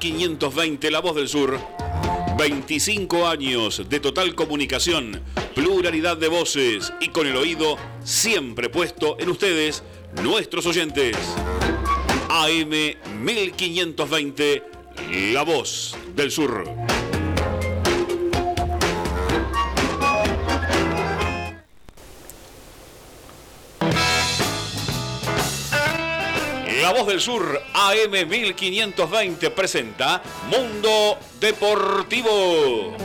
1520 La Voz del Sur. 25 años de total comunicación, pluralidad de voces y con el oído siempre puesto en ustedes, nuestros oyentes. AM 1520 La Voz del Sur. La Voz del Sur, AM 1520, presenta Mundo Deportivo.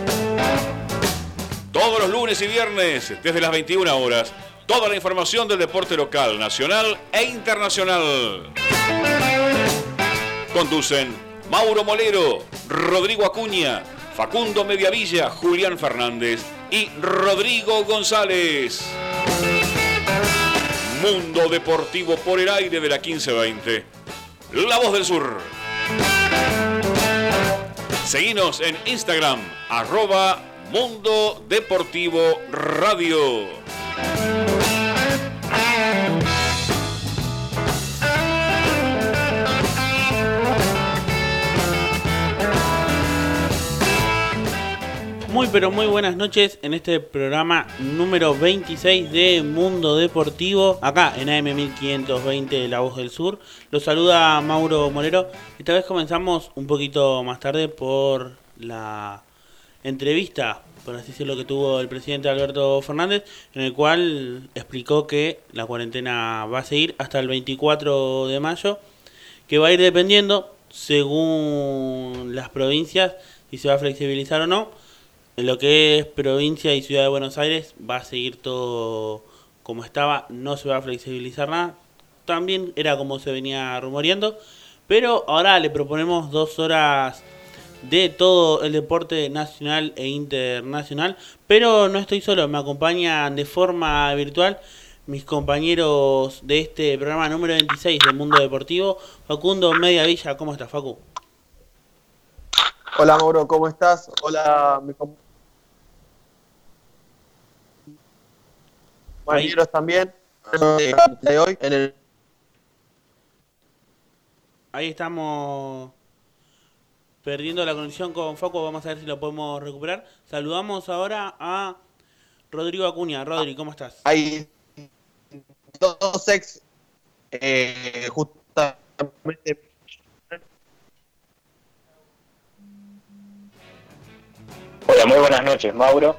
Todos los lunes y viernes, desde las 21 horas, toda la información del deporte local, nacional e internacional. Conducen Mauro Molero, Rodrigo Acuña, Facundo Mediavilla, Julián Fernández y Rodrigo González. Mundo Deportivo por el aire de la 1520. La Voz del Sur. Seguinos en Instagram, arroba Mundo Deportivo Radio. Muy pero muy buenas noches en este programa número 26 de Mundo Deportivo, acá en AM 1520 La Voz del Sur. Los saluda Mauro Molero. Esta vez comenzamos un poquito más tarde por la entrevista, por así decirlo, que tuvo el presidente Alberto Fernández, en el cual explicó que la cuarentena va a seguir hasta el 24 de mayo, que va a ir dependiendo según las provincias si se va a flexibilizar o no en lo que es provincia y ciudad de Buenos Aires va a seguir todo como estaba, no se va a flexibilizar nada. También era como se venía rumoreando. Pero ahora le proponemos dos horas de todo el deporte nacional e internacional. Pero no estoy solo, me acompañan de forma virtual mis compañeros de este programa número 26 del Mundo Deportivo. Facundo Media Villa, ¿cómo estás, Facu? Hola Mauro, ¿cómo estás? Hola mis compañeros también de hoy en el Ahí estamos perdiendo la conexión con Foco, vamos a ver si lo podemos recuperar. Saludamos ahora a Rodrigo Acuña. Rodri, ¿cómo estás? Hay dos ex eh, justamente Hola, muy buenas noches, Mauro.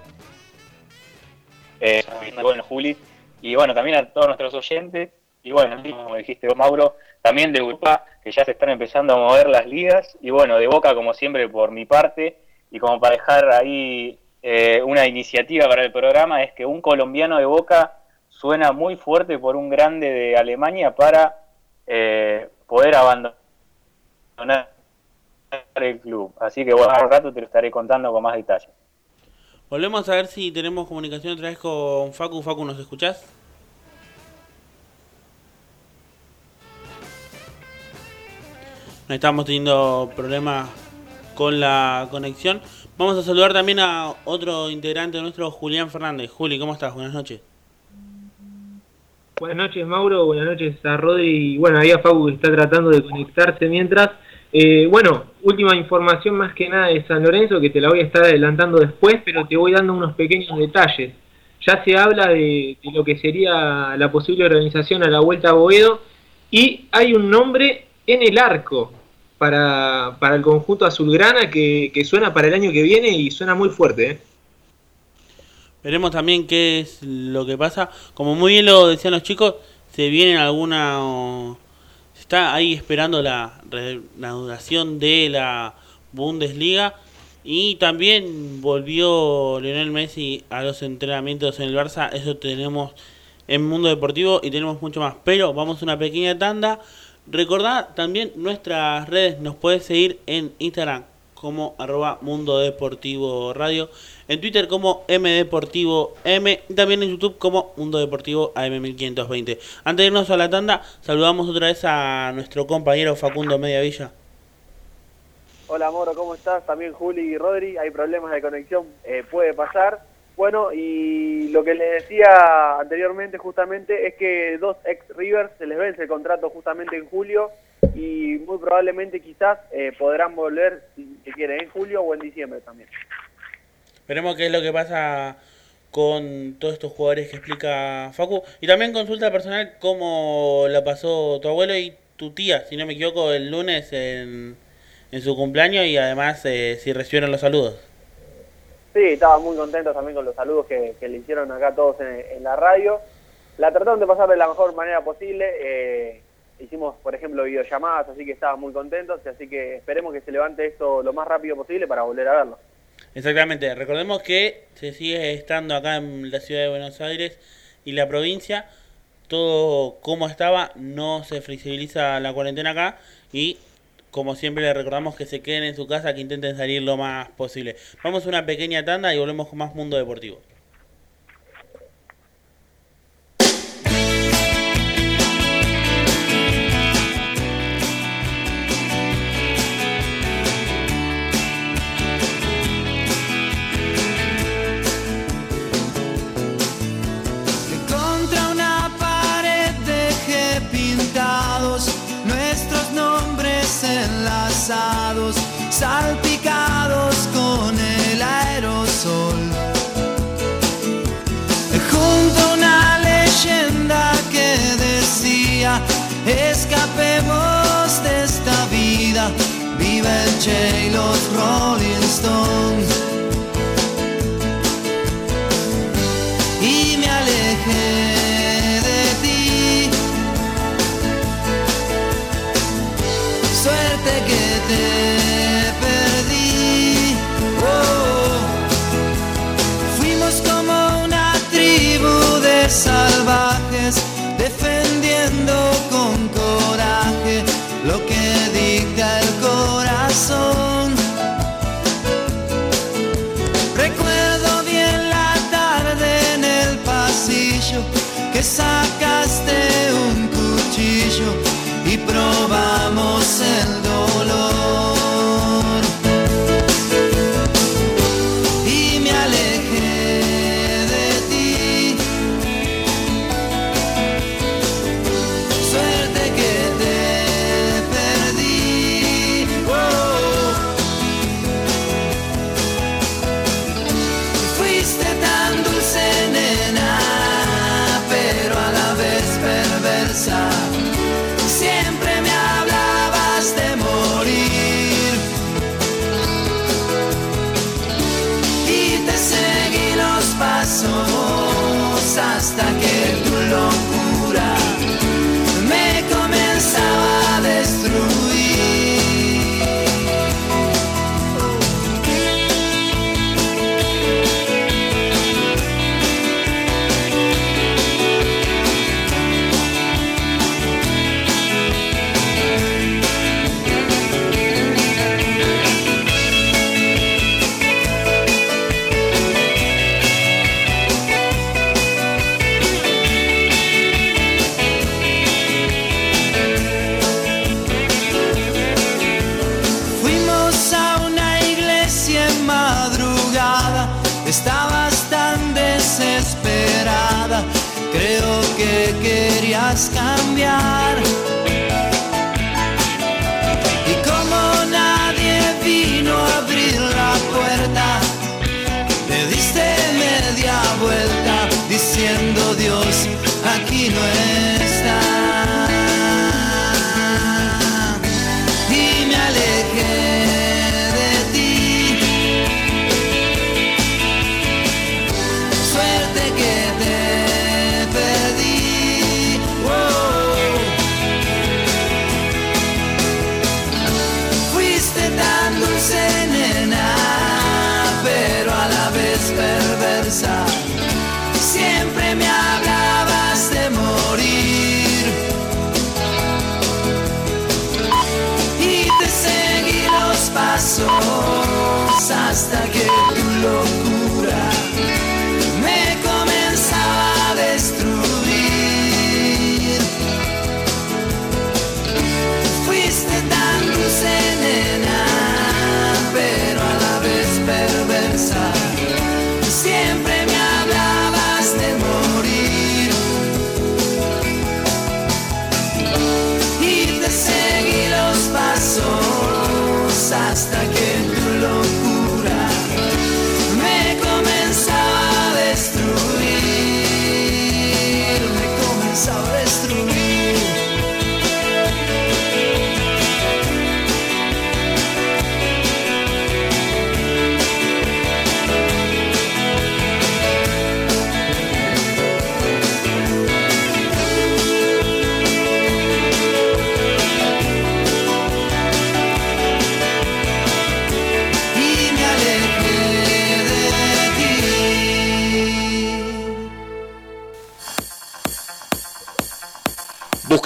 Eh, bueno, Juli. Y bueno, también a todos nuestros oyentes. Y bueno, como dijiste vos, Mauro, también de Europa, que ya se están empezando a mover las ligas. Y bueno, de Boca, como siempre, por mi parte. Y como para dejar ahí eh, una iniciativa para el programa, es que un colombiano de Boca suena muy fuerte por un grande de Alemania para eh, poder abandonar el club. Así que bueno, al rato te lo estaré contando con más detalles. Volvemos a ver si tenemos comunicación otra vez con Facu. Facu, ¿nos escuchás? No estamos teniendo problemas con la conexión. Vamos a saludar también a otro integrante nuestro, Julián Fernández. Juli, ¿cómo estás? Buenas noches. Buenas noches, Mauro. Buenas noches a Rodri. Y bueno, ahí a Facu que está tratando de conectarse mientras. Eh, bueno, última información más que nada de San Lorenzo, que te la voy a estar adelantando después, pero te voy dando unos pequeños detalles. Ya se habla de, lo que sería la posible organización a la Vuelta a Boedo y hay un nombre en el arco para, para el conjunto azulgrana que, suena para el año que viene y suena muy fuerte. ¿eh? Veremos también qué es lo que pasa. Como muy bien lo decían los chicos, se vienen alguna está ahí esperando la reanudación de la Bundesliga. Y también volvió Lionel Messi a los entrenamientos en el Barça, eso tenemos en Mundo Deportivo y tenemos mucho más, pero vamos a una pequeña tanda. Recordad también nuestras redes, nos puedes seguir en Instagram como arroba Mundo Deportivo Radio, en Twitter como Mdeportivo M, y también en YouTube como Mundo Deportivo AM1520. Antes de irnos a la tanda, saludamos otra vez a nuestro compañero Facundo Mediavilla. Hola Moro, ¿cómo estás? También Juli y Rodri, hay problemas de conexión, eh, puede pasar. Bueno, y lo que les decía anteriormente justamente es que dos ex Rivers se les vence el contrato justamente en julio y muy probablemente quizás eh, podrán volver, si se quiere, en julio o en diciembre también. Veremos qué es lo que pasa con todos estos jugadores que explica Facu. Y también consulta personal cómo la pasó tu abuelo y tu tía, si no me equivoco, el lunes en, en su cumpleaños y además eh, si recibieron los saludos. Sí, estaba muy contento también con los saludos que, que le hicieron acá todos en, la radio. La trataron de pasar de la mejor manera posible. Eh, hicimos, por ejemplo, videollamadas, así que estaban muy contentos. Así que esperemos que se levante esto lo más rápido posible para volver a verlo. Exactamente. Recordemos que se sigue estando acá en la ciudad de Buenos Aires y la provincia. Todo como estaba, no se flexibiliza la cuarentena acá y como siempre les recordamos que se queden en su casa, que intenten salir lo más posible. Vamos a una pequeña tanda y volvemos con más Mundo Deportivo. Salpicados con el aerosol. Junto a una leyenda que decía, escapemos de esta vida, vive el Che y los Rolling Stones. Salvajes, defendiendo con coraje lo que dicta el corazón. Recuerdo bien la tarde en el pasillo que sacaste un cuchillo y probamos el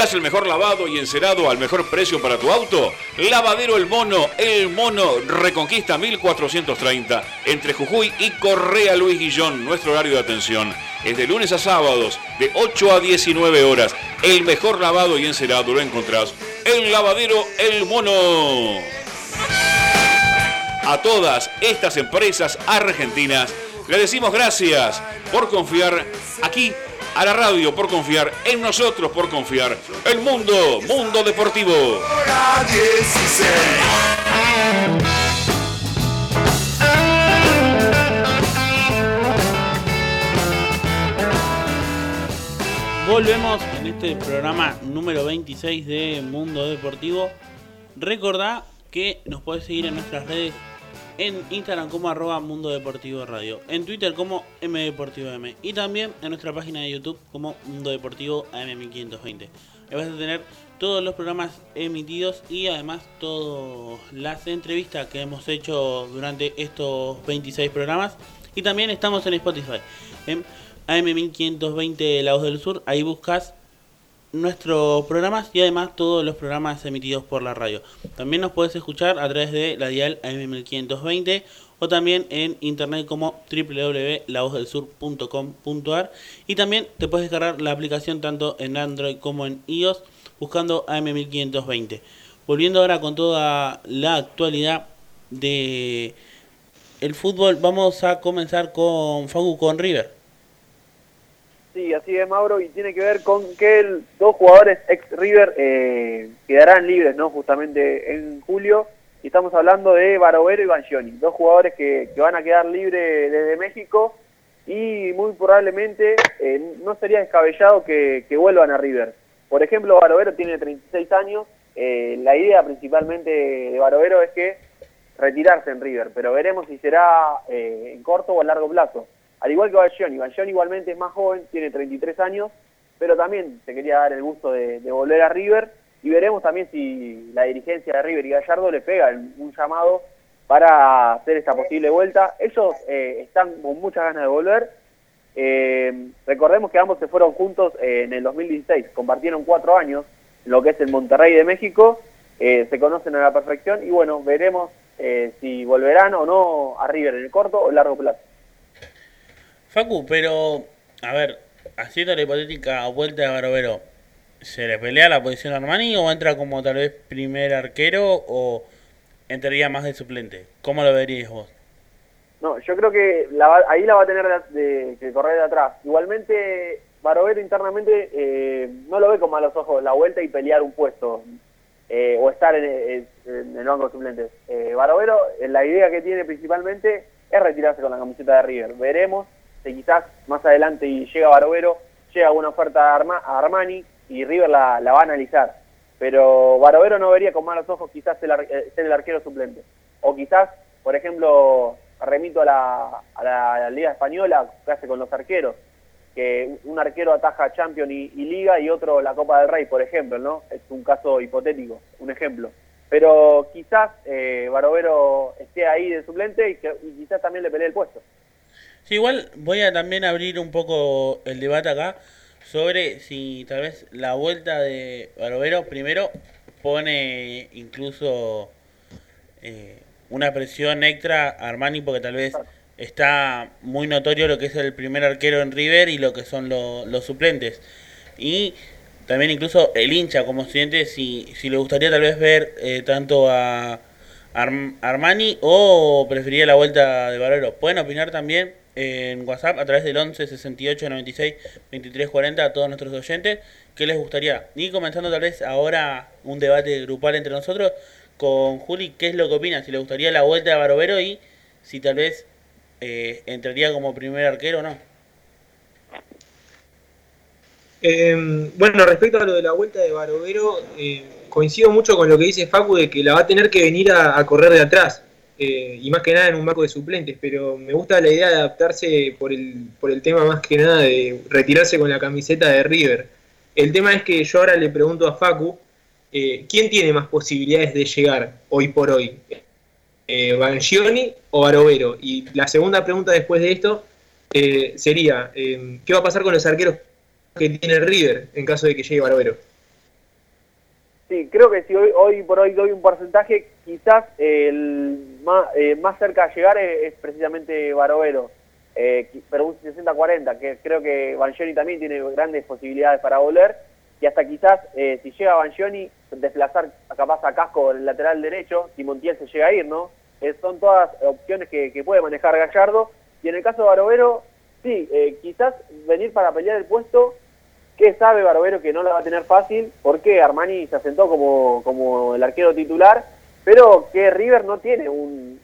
¿Buscas el mejor lavado y encerado al mejor precio para tu auto? Lavadero El Mono, El Mono Reconquista 1430, entre Jujuy y Correa Luis Guillón, nuestro horario de atención. Es de lunes a sábados, de 8 a 19 horas. El mejor lavado y encerado lo encontrás en Lavadero El Mono. A todas estas empresas argentinas le decimos gracias por confiar aquí a la radio, por confiar en nosotros, por confiar el mundo, mundo deportivo. Hora 16. Volvemos en este programa número 26 de Mundo Deportivo. Recordá que nos podés seguir en nuestras redes en Instagram como arroba Mundo Deportivo Radio, en Twitter como MDeportivoM y también en nuestra página de YouTube como Mundo Deportivo AM1520. Ahí vas a tener todos los programas emitidos y además todas las entrevistas que hemos hecho durante estos 26 programas. Y también estamos en Spotify. En AM1520 La Voz del Sur, ahí buscas nuestros programas y además todos los programas emitidos por la radio. También nos puedes escuchar a través de la dial AM1520 o también en internet como www.lavozdelsur.com.ar y también te puedes descargar la aplicación tanto en Android como en iOS buscando AM1520. Volviendo ahora con toda la actualidad de el fútbol, vamos a comenzar con Facu con River. Sí, así es, Mauro, y tiene que ver con que el- dos jugadores ex River eh, quedarán libres, ¿no? Justamente en julio. Y estamos hablando de Barovero y Banchioni, dos jugadores que, que van a quedar libres desde México y muy probablemente eh, no sería descabellado que, que vuelvan a River. Por ejemplo, Barovero tiene 36 años. eh, la idea principalmente de Barovero es que retirarse en River, pero veremos si será eh, en corto o a largo plazo. Al igual que Banchioni, Banchioni igualmente es más joven, tiene 33 años pero también se quería dar el gusto de, de volver a River y veremos también si la dirigencia de River y Gallardo le pega un llamado para hacer esta posible vuelta. Ellos eh, están con muchas ganas de volver. Eh, recordemos que ambos se fueron juntos eh, en el 2016, compartieron cuatro años, lo que es el Monterrey de México, se conocen a la perfección y bueno, veremos si volverán o no a River en el corto o largo plazo. Facu, pero, a ver, haciendo la hipotética vuelta de Barovero, ¿se le pelea la posición a Armani o entra como tal vez primer arquero o entraría más de suplente? ¿Cómo lo verías vos? No, yo creo que ahí la va a tener que correr de atrás. Igualmente, Barovero internamente eh, no lo ve con malos ojos la vuelta y pelear un puesto eh, o estar en, el banco de suplentes. Eh, Barovero, la idea que tiene principalmente es retirarse con la camiseta de River. Veremos si quizás más adelante y llega Barovero, llega una oferta a Armani y River la, va a analizar. Pero Barovero no vería con malos ojos quizás eh, ser el arquero suplente. O quizás, por ejemplo, remito a la, a la, Liga Española, que hace con los arqueros, que un arquero ataja Champions y, Liga y otro la Copa del Rey, por ejemplo, ¿no? Es un caso hipotético, un ejemplo. Pero quizás eh, Barovero esté ahí de suplente y, que, y quizás también le pelee el puesto. Sí, igual voy a también abrir un poco el debate acá sobre si tal vez la vuelta de Barovero primero pone incluso eh, una presión extra a Armani porque tal vez está muy notorio lo que es el primer arquero en River y lo que son los suplentes. Y también incluso el hincha como estudiante si, si le gustaría tal vez ver eh, tanto a Armani o preferiría la vuelta de Barovero. Pueden opinar también en WhatsApp a través del 11 68 96 23 40 a todos nuestros oyentes. ¿Qué les gustaría? Y comenzando tal vez ahora un debate grupal entre nosotros con Juli, ¿qué es lo que opina? Si le gustaría la vuelta de Barovero y si tal vez eh, entraría como primer arquero o no. Em, bueno, respecto a lo de la vuelta de Barovero, eh, coincido mucho con lo que dice Facu de que la va a tener que venir a correr de atrás. Eh, y más que nada en un marco de suplentes, pero me gusta la idea de adaptarse por el, por el tema más que nada de retirarse con la camiseta de River. El tema es que yo ahora le pregunto a Facu, eh, ¿quién tiene más posibilidades de llegar hoy por hoy? Eh, ¿Bangioni o Barovero? Y la segunda pregunta después de esto eh, sería, ¿qué va a pasar con los arqueros que tiene River en caso de que llegue Barovero? Sí, creo que si hoy, hoy por hoy doy un porcentaje, quizás el más, eh, más cerca a llegar es, precisamente Barovero, eh, pero un 60-40, que creo que Banjoni también tiene grandes posibilidades para volver, y hasta quizás eh, si llega Banjoni, desplazar capaz a Casco el lateral derecho, si Montiel se llega a ir, ¿no? son todas opciones que, que, puede manejar Gallardo, y en el caso de Barovero, sí, quizás venir para pelear el puesto ¿Qué sabe Barbero que no la va a tener fácil? Porque Armani se asentó como, como el arquero titular, pero que River no tiene un,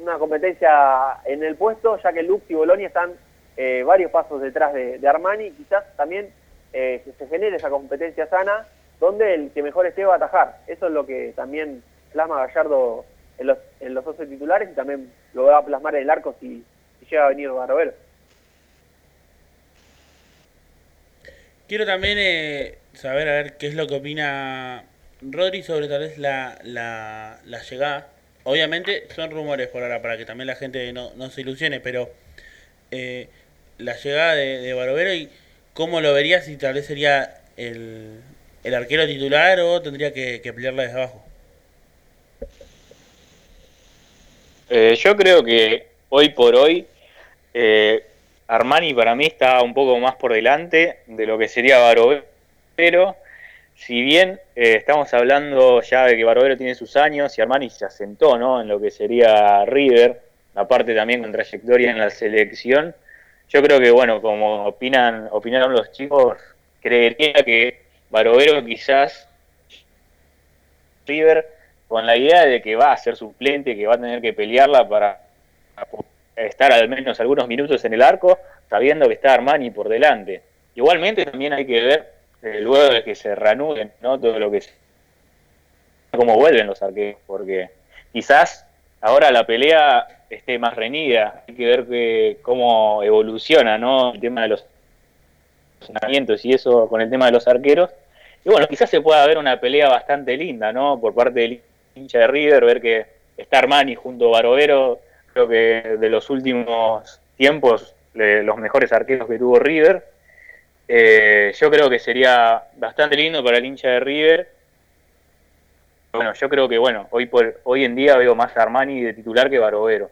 una competencia en el puesto, ya que Lux y Bolonia están eh, varios pasos detrás de, Armani, quizás también eh, se genere esa competencia sana, donde el que mejor esté va a atajar. Eso es lo que también plasma Gallardo en los, en los 12 titulares y también lo va a plasmar en el arco si, si llega a venir Barbero. Quiero también eh, saber a ver qué es lo que opina Rodri sobre tal vez la, la, llegada. Obviamente son rumores por ahora para que también la gente no, no se ilusione, pero eh, la llegada de, de Barovero y cómo lo verías si tal vez sería el, el arquero titular o tendría que, que pelearla desde abajo. Eh, yo creo que hoy por hoy eh, Armani para mí está un poco más por delante de lo que sería Barovero, pero si bien eh, estamos hablando ya de que Barovero tiene sus años y Armani se asentó ¿no? en lo que sería River, aparte también con trayectoria en la selección, yo creo que, bueno, como opinan opinaron los chicos, creería que Barovero quizás River con la idea de que va a ser suplente, que va a tener que pelearla para estar al menos algunos minutos en el arco, sabiendo que está Armani por delante. Igualmente también hay que ver, eh, luego de que se reanuden ¿no? todo lo que es, cómo vuelven los arqueros, porque quizás ahora la pelea esté más reñida, hay que ver que, cómo evoluciona ¿no? el tema de los y eso con el tema de los arqueros. Y bueno, quizás se pueda ver una pelea bastante linda, ¿no? Por parte del hincha de River, ver que está Armani junto a Barovero, creo que de los últimos tiempos, los mejores arqueros que tuvo River. Eh, yo creo que sería bastante lindo para el hincha de River. Bueno, yo creo que bueno, hoy por hoy en día veo más Armani de titular que Barovero.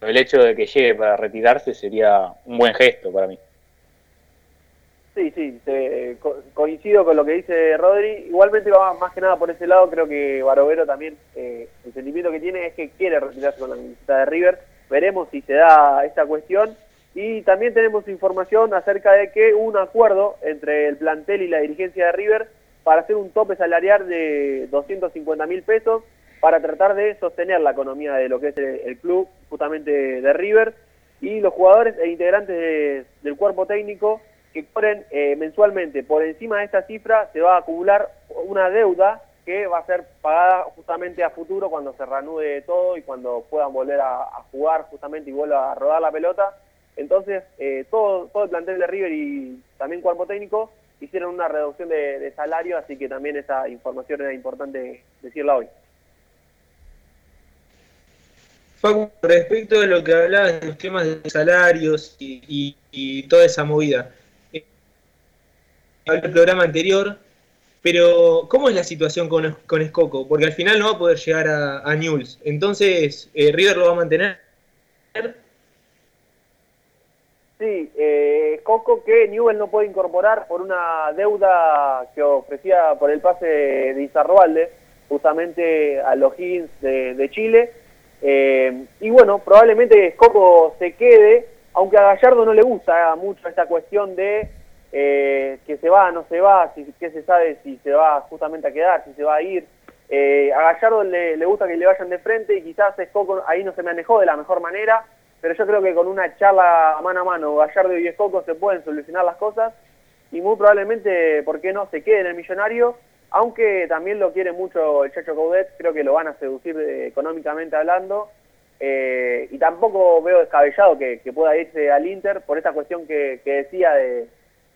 El hecho de que llegue para retirarse sería un buen gesto para mí. Sí, sí, te- co- coincido con lo que dice Rodri. Igualmente va más que nada por ese lado, creo que Barovero también, eh, el sentimiento que tiene es que quiere retirarse con la camiseta de River. Veremos si se da esta cuestión. Y también tenemos información acerca de que hubo un acuerdo entre el plantel y la dirigencia de River para hacer un tope salarial de 250 mil pesos para tratar de sostener la economía de lo que es el, club, justamente de River. Y los jugadores e integrantes de- del cuerpo técnico que cobren eh, mensualmente por encima de esta cifra se va a acumular una deuda que va a ser pagada justamente a futuro cuando se reanude todo y cuando puedan volver a jugar justamente y vuelva a rodar la pelota. Entonces, eh, todo, todo el plantel de River y también cuerpo técnico hicieron una reducción de, de salario, así que también esa información era importante decirla hoy. Facu, respecto de lo que hablabas de los temas de salarios y, y- toda esa movida, eh, hablé el programa anterior, pero ¿cómo es la situación con, con Escoco? Porque al final no va a poder llegar a, a Newell's. Entonces, eh, ¿River lo va a mantener? Sí, eh, Coco que Newell no puede incorporar por una deuda que ofrecía por el pase de Izarroalde, justamente a los Higgins de, Chile. Eh, y bueno, probablemente Coco se quede, aunque a Gallardo no le gusta mucho esta cuestión de eh, que se va, no se va, si, qué se sabe si se va justamente a quedar, si se va a ir. Eh, a Gallardo le, gusta que le vayan de frente y quizás Coco ahí no se manejó de la mejor manera pero yo creo que con una charla mano a mano, Gallardo y Escoco se pueden solucionar las cosas y muy probablemente, ¿por qué no?, se quede en el millonario, aunque también lo quiere mucho el Chacho Coudet, creo que lo van a seducir eh, económicamente hablando, eh, y tampoco veo descabellado que, pueda irse al Inter por esta cuestión que, decía de,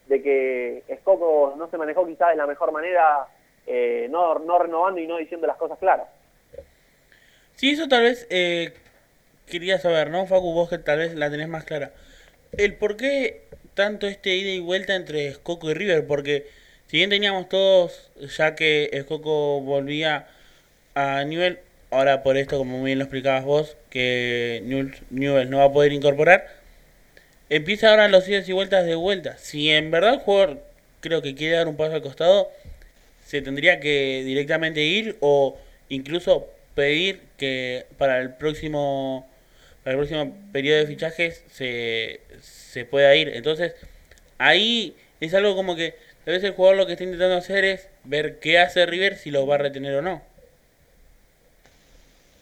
que Escoco no se manejó quizás de la mejor manera, eh, no, no renovando y no diciendo las cosas claras. Sí, eso tal vez eh, quería saber, ¿no, Facu? Vos que tal vez la tenés más clara. El por qué tanto este ida y vuelta entre Escoco y River, porque si bien teníamos todos, ya que Escoco volvía a Newell, ahora por esto, como bien lo explicabas vos, que Newell no va a poder incorporar, empieza ahora los idas y vueltas de vuelta. Si en verdad el jugador creo que quiere dar un paso al costado, se tendría que directamente ir o incluso pedir que para el próximo para el próximo periodo de fichajes se, se pueda ir. Entonces, ahí es algo como que tal vez el jugador lo que está intentando hacer es ver qué hace River, si lo va a retener o no.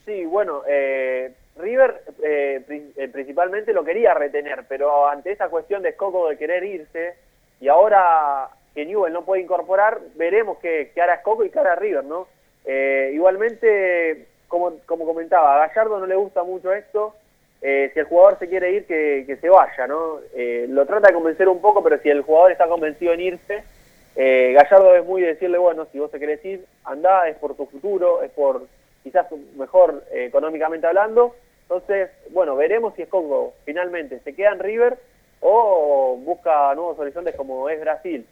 Sí, bueno, eh, River eh, eh, principalmente lo quería retener, pero ante esa cuestión de Escoco de querer irse, y ahora que Newell no puede incorporar, veremos qué hará Escoco y qué hará River, ¿no? Eh, igualmente, como, como comentaba, a Gallardo no le gusta mucho esto, eh, si el jugador se quiere ir, que, que se vaya, ¿no? Eh, lo trata de convencer un poco, pero si el jugador está convencido en irse, eh, Gallardo es muy de decirle, bueno, si vos te querés ir, andá, es por tu futuro, es por quizás mejor eh, económicamente hablando. Entonces, bueno, veremos si Escoco finalmente se queda en River o busca nuevos horizontes como es Brasil.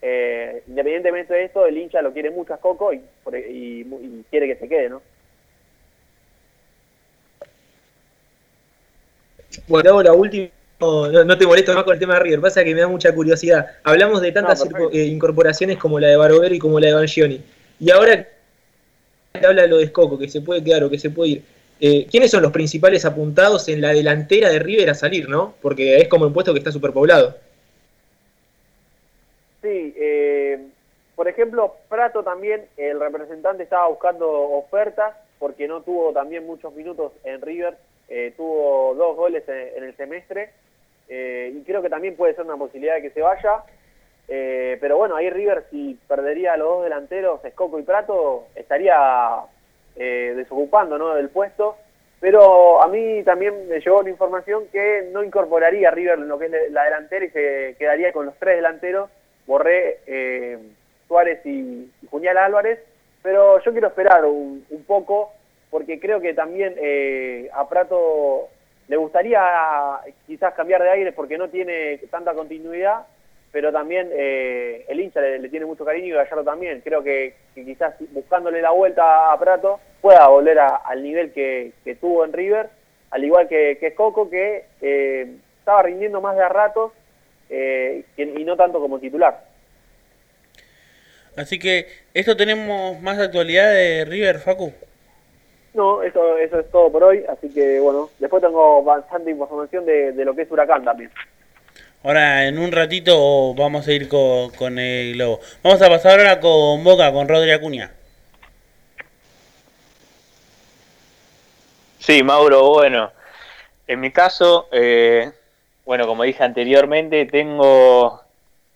Eh, independientemente de esto, el hincha lo quiere mucho a Escoco y, por- y- y quiere que se quede, ¿no? Bueno, la última. No, no te molesto más con el tema de River, pasa que me da mucha curiosidad. Hablamos de tantas No, eh, incorporaciones como la de Barovero y como la de Bangioni. Y ahora que habla de lo de Escoco, que se puede quedar o que se puede ir. eh, ¿Quiénes son los principales apuntados en la delantera de River a salir, no? Porque es como el puesto que está superpoblado. Sí, eh, por ejemplo, Prato también, el representante estaba buscando ofertas porque no tuvo también muchos minutos en River, eh, tuvo dos goles en, el semestre eh, y creo que también puede ser una posibilidad de que se vaya. Eh, pero bueno, ahí River si perdería a los dos delanteros, Escoco y Prato, estaría eh, desocupando ¿no? del puesto. pero a mí también me llegó la información que no incorporaría River en lo que es la delantera y se quedaría con los tres delanteros, Borré, Suárez y, y Álvarez, pero yo quiero esperar un, un poco porque creo que también eh, a Prato le gustaría quizás cambiar de aire porque no tiene tanta continuidad, pero también eh, el hincha le, tiene mucho cariño y Gallardo también. Creo que, quizás buscándole la vuelta a Prato pueda volver a- al nivel que, que tuvo en River, al igual que, que Coco, que eh, estaba rindiendo más de a ratos eh, y no tanto como titular. Así que esto tenemos más actualidad de River, Facu. No, eso, eso es todo por hoy, así que bueno, después tengo bastante información de, de lo que es Huracán también. Ahora en un ratito vamos a ir con, con el globo. Vamos a pasar ahora con Boca, con Rodri Acuña. Sí, Mauro, bueno, en mi caso, eh, bueno, como dije anteriormente, tengo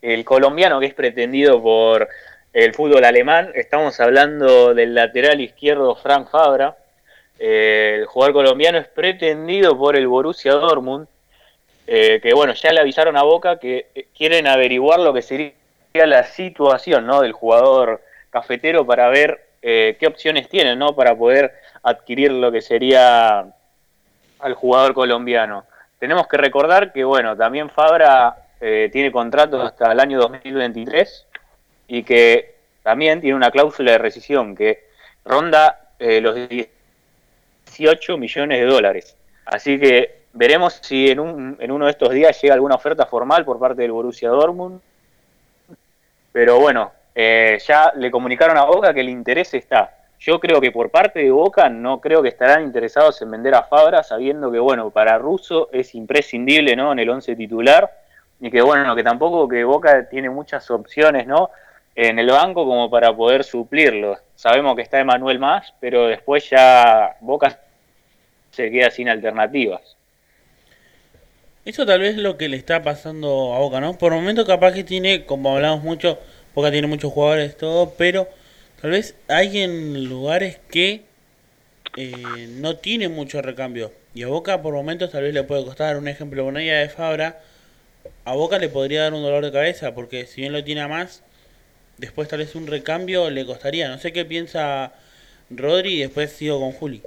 el colombiano que es pretendido por el fútbol alemán. Estamos hablando del lateral izquierdo Frank Fabra. El jugador colombiano es pretendido por el Borussia Dortmund, eh, que bueno, ya le avisaron a Boca que eh, quieren averiguar lo que sería la situación ¿no? del jugador cafetero para ver eh, qué opciones tienen ¿no? para poder adquirir lo que sería al jugador colombiano. Tenemos que recordar que, bueno, también Fabra tiene contrato hasta el año 2023 y que también tiene una cláusula de rescisión que ronda los 18 millones de dólares. Así que veremos si en, un, en uno de estos días llega alguna oferta formal por parte del Borussia Dortmund. Pero bueno, eh, ya le comunicaron a Boca que el interés está. Yo creo que por parte de Boca no creo que estarán interesados en vender a Fabra, sabiendo que bueno, para Russo es imprescindible ¿no? en el 11 titular, y que bueno, que tampoco que Boca tiene muchas opciones ¿no? En el banco como para poder suplirlo. Sabemos que está Emanuel más, pero después ya Boca se queda sin alternativas. Eso tal vez lo que le está pasando a Boca, ¿no? Por el momento capaz que tiene, como hablamos mucho, Boca tiene muchos jugadores, todo, pero tal vez hay en lugares que eh, no tiene mucho recambio. Y a Boca por momentos tal vez le puede costar, un ejemplo, con ella de Fabra, a Boca le podría dar un dolor de cabeza, porque si bien lo tiene a más, después tal vez un recambio le costaría. No sé qué piensa Rodri y después sigo con Juli.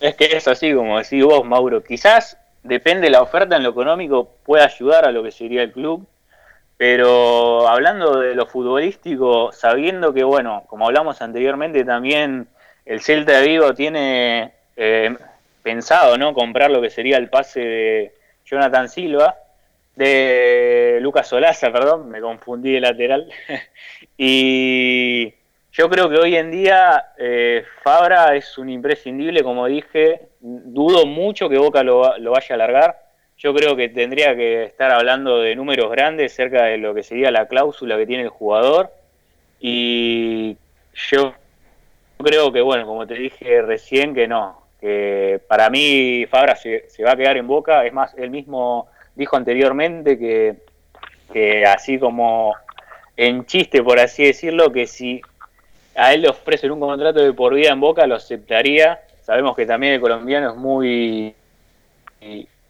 Es que es así como decís vos, Mauro. Quizás depende la oferta en lo económico, puede ayudar a lo que sería el club. Pero hablando de lo futbolístico, sabiendo que, bueno, como hablamos anteriormente, también el Celta de Vigo tiene eh, pensado, ¿no? Comprar lo que sería el pase de Jonathan Silva, de Lucas Solaza, perdón, me confundí de lateral. y yo creo que hoy en día eh, Fabra es un imprescindible, como dije. Dudo mucho que Boca lo, lo, vaya a alargar. Yo creo que tendría que estar hablando de números grandes cerca de lo que sería la cláusula que tiene el jugador. Y yo creo que, bueno, como te dije recién, que no. Que para mí Fabra se, se va a quedar en Boca. Es más, él mismo dijo anteriormente que, que así como en chiste, por así decirlo, que si a él le ofrecen un contrato de por vida en Boca, lo aceptaría. Sabemos que también el colombiano es muy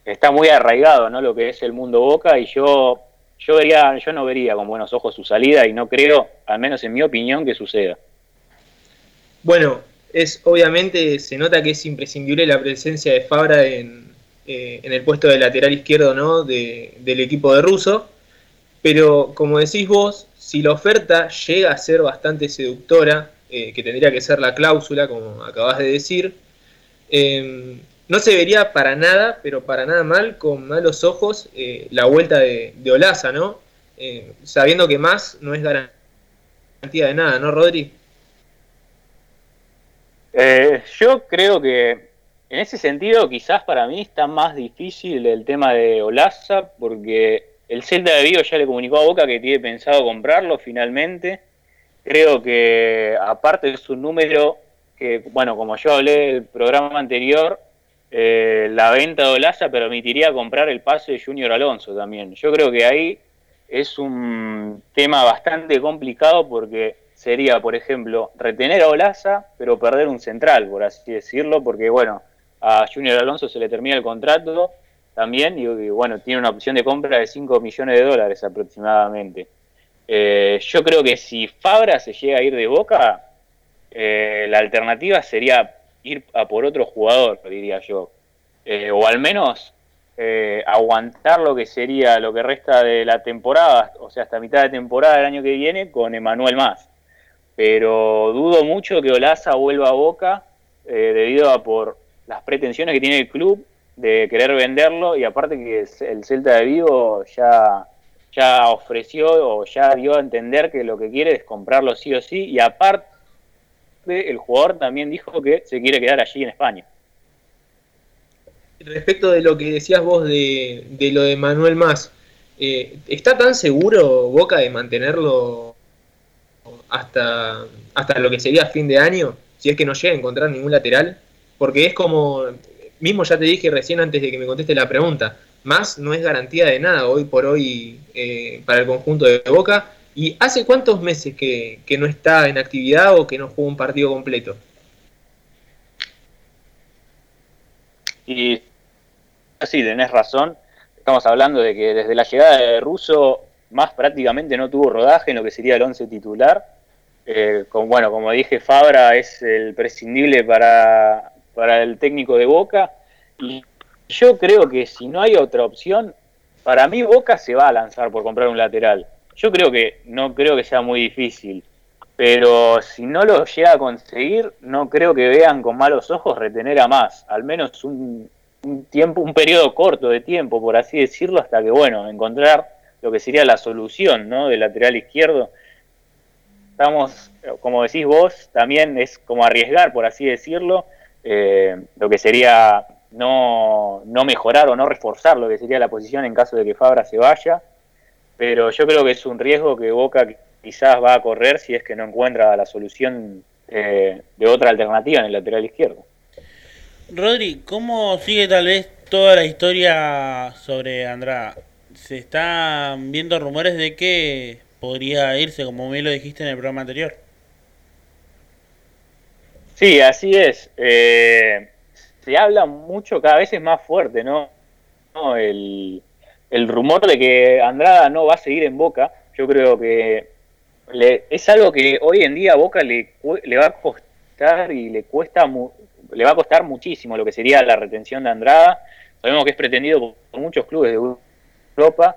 está muy arraigado, ¿no? Lo que es el mundo Boca y yo yo vería yo no vería con buenos ojos su salida y no creo, al menos en mi opinión, que suceda. Bueno, es obviamente se nota que es imprescindible la presencia de Fabra en, eh, en el puesto de lateral izquierdo, ¿no? De, del equipo de Russo. Pero como decís vos, si la oferta llega a ser bastante seductora, eh, que tendría que ser la cláusula, como acabas de decir, eh, no se vería para nada, pero para nada mal, con malos ojos, eh, la vuelta de, de Olaza, ¿no? Sabiendo que más no es garantía de nada, ¿no, Rodri? Yo creo que en ese sentido quizás para mí está más difícil el tema de Olaza, porque el Celta de Vigo ya le comunicó a Boca que tiene pensado comprarlo finalmente. Creo que aparte es un número que, bueno, como yo hablé del programa anterior, eh, la venta de Olaza permitiría comprar el pase de Junior Alonso también. Yo creo que ahí es un tema bastante complicado porque sería, por ejemplo, retener a Olaza, pero perder un central, por así decirlo, porque bueno, a Junior Alonso se le termina el contrato también y, bueno, tiene una opción de compra de 5 millones de dólares aproximadamente. Eh, yo creo que si Fabra se llega a ir de Boca, eh, la alternativa sería ir a por otro jugador, diría yo. Eh, o al menos aguantar lo que sería lo que resta de la temporada, o sea, hasta mitad de temporada del año que viene, con Emanuel Más. Pero dudo mucho que Olaza vuelva a Boca debido a por las pretensiones que tiene el club de querer venderlo y aparte que el Celta de Vigo ya, ya ofreció o ya dio a entender que lo que quiere es comprarlo sí o sí y aparte el jugador también dijo que se quiere quedar allí en España. Respecto de lo que decías vos de, de lo de Manuel Más, eh, ¿está tan seguro Boca de mantenerlo hasta, hasta lo que sería fin de año? Si es que no llega a encontrar ningún lateral, porque es como, mismo ya te dije recién antes de que me conteste la pregunta, más no es garantía de nada hoy por hoy eh, para el conjunto de Boca. ¿Y hace cuántos meses que, no está en actividad o que no juega un partido completo? Y sí, tenés razón. Estamos hablando de que desde la llegada de Russo, más prácticamente no tuvo rodaje en lo que sería el once titular. Eh, con, bueno, como dije, Fabra es el prescindible para para el técnico de Boca. Y yo creo que si no hay otra opción, para mí Boca se va a lanzar por comprar un lateral. Yo creo que no creo que sea muy difícil, pero si no lo llega a conseguir, no creo que vean con malos ojos retener a más, al menos un, tiempo, un periodo corto de tiempo, por así decirlo, hasta que bueno, encontrar lo que sería la solución, ¿no? Del lateral izquierdo. Estamos, como decís vos, también es como arriesgar, por así decirlo, eh, lo que sería no, no, mejorar o no reforzar lo que sería la posición en caso de que Fabra se vaya, pero yo creo que es un riesgo que Boca quizás va a correr si es que no encuentra la solución eh, de otra alternativa en el lateral izquierdo. Rodri, ¿cómo sigue tal vez toda la historia sobre Andrada? Se están viendo rumores de que podría irse, como bien lo dijiste en el programa anterior. Sí, así es. Eh, se habla mucho, cada vez es más fuerte, ¿no? El, rumor de que Andrada no va a seguir en Boca, yo creo que es algo que hoy en día a Boca le, le va a costar y le cuesta le va a costar muchísimo lo que sería la retención de Andrada. Sabemos que es pretendido por muchos clubes de Europa.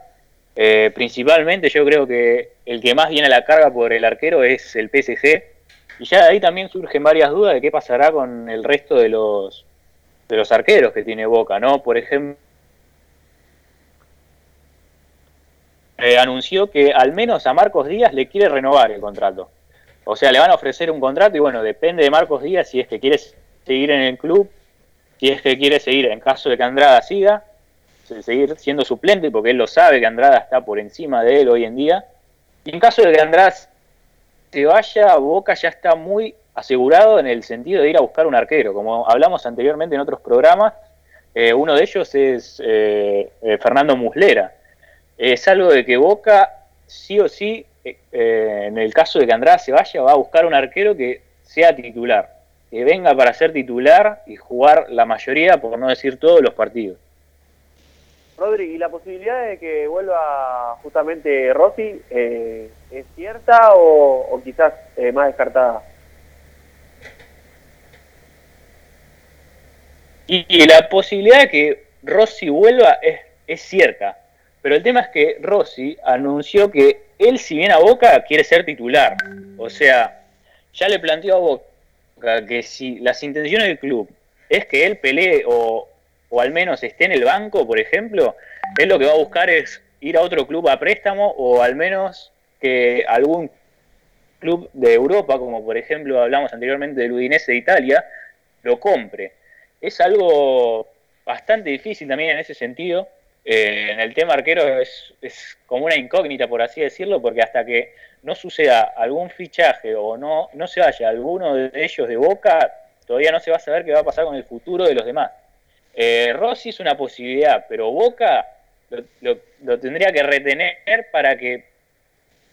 Eh, principalmente yo creo que el que más viene a la carga por el arquero es el PSG y ya de ahí también surgen varias dudas de qué pasará con el resto de los, de los arqueros que tiene Boca, ¿no? Por ejemplo, eh, anunció que al menos a Marcos Díaz le quiere renovar el contrato. O sea, le van a ofrecer un contrato y bueno, depende de Marcos Díaz si es que quiere seguir en el club, si es que quiere seguir en caso de que Andrada siga, seguir siendo suplente, porque él lo sabe que Andrada está por encima de él hoy en día. Y en caso de que Andrada se vaya, Boca ya está muy asegurado en el sentido de ir a buscar un arquero. Como hablamos anteriormente en otros programas, eh, uno de ellos es eh, eh, Fernando Muslera. Es algo de que Boca, sí o sí, en el caso de que Andrade se vaya, va a buscar un arquero que sea titular, que venga para ser titular y jugar la mayoría, por no decir todos los partidos. Rodri, ¿y la posibilidad de que vuelva justamente Rossi eh, es cierta o, quizás eh, más descartada? Y, la posibilidad de que Rossi vuelva es, es cierta, pero el tema es que Rossi anunció que él, si viene a Boca, quiere ser titular. O sea, ya le planteó a Boca que si las intenciones del club es que él pelee o, o al menos esté en el banco, por ejemplo, él lo que va a buscar es ir a otro club a préstamo o al menos que algún club de Europa, como por ejemplo hablamos anteriormente del Udinese de Italia, lo compre. Es algo bastante difícil también en ese sentido. Eh, en el tema arquero es, es, como una incógnita, por así decirlo, porque hasta que no suceda algún fichaje o no, no se vaya alguno de ellos de boca, todavía no se va a saber qué va a pasar con el futuro de los demás. Eh, Rossi es una posibilidad, pero Boca lo, tendría que retener para que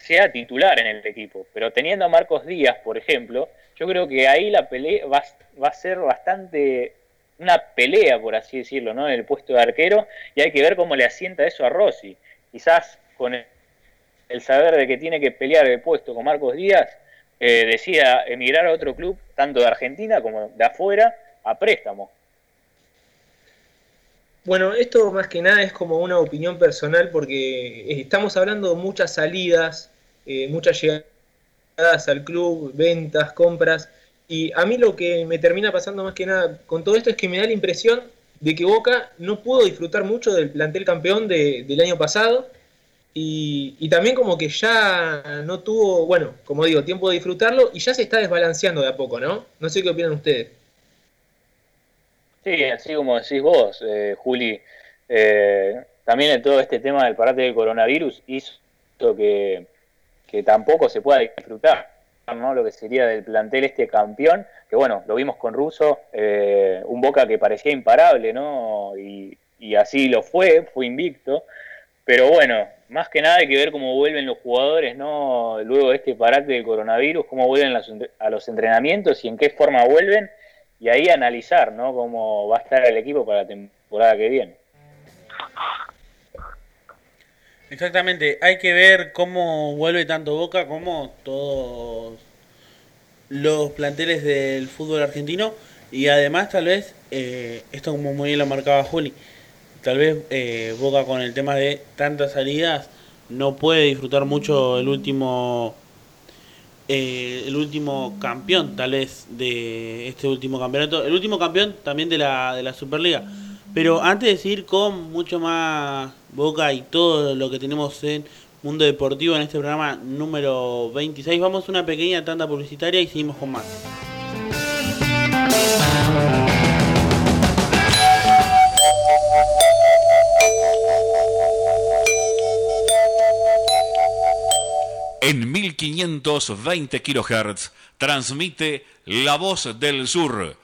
sea titular en el equipo. Pero teniendo a Marcos Díaz, por ejemplo, yo creo que ahí la pelea va, va a ser bastante una pelea, por así decirlo, ¿no? En el puesto de arquero, y hay que ver cómo le asienta eso a Rossi. Quizás con el, saber de que tiene que pelear el puesto con Marcos Díaz, eh, decida emigrar a otro club, tanto de Argentina como de afuera, a préstamo. Bueno, esto más que nada es como una opinión personal porque eh, estamos hablando de muchas salidas, eh, muchas llegadas al club, ventas, compras, y a mí lo que me termina pasando más que nada con todo esto es que me da la impresión de que Boca no pudo disfrutar mucho del plantel campeón de, del año pasado y, y, también como que ya no tuvo, bueno, como digo, tiempo de disfrutarlo y ya se está desbalanceando de a poco, ¿no? No sé qué opinan ustedes. Sí, así como decís vos, eh, Juli, eh, también en todo este tema del parate del coronavirus hizo que, que tampoco se pueda disfrutar, ¿no? Lo que sería del plantel este campeón, que bueno, lo vimos con Russo, eh, un Boca que parecía imparable, ¿no? Y, y así lo fue, fue invicto, pero bueno, más que nada hay que ver cómo vuelven los jugadores, ¿no? Luego de este parate del coronavirus, cómo vuelven a los entrenamientos y en qué forma vuelven y ahí analizar ¿no? cómo va a estar el equipo para la temporada que viene. Exactamente, hay que ver cómo vuelve tanto Boca como todos los planteles del fútbol argentino y además tal vez, eh, esto como muy bien lo marcaba Juli, tal vez eh, Boca con el tema de tantas salidas no puede disfrutar mucho el último eh, el último campeón, tal vez, de este último campeonato. El último campeón también de la, de la Superliga. Pero antes de seguir con mucho más Boca y todo lo que tenemos en Mundo Deportivo en este programa número 26, vamos a una pequeña tanda publicitaria y seguimos con más. En 1520 kHz transmite La Voz del Sur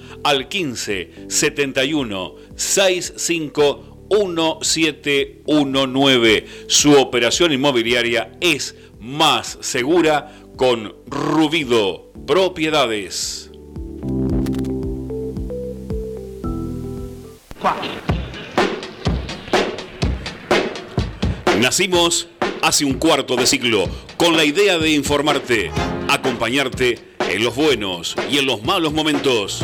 al 15 71 65 1719. Su operación inmobiliaria es más segura con Rubido Propiedades. Nacimos hace un cuarto de siglo con la idea de informarte, acompañarte en los buenos y en los malos momentos.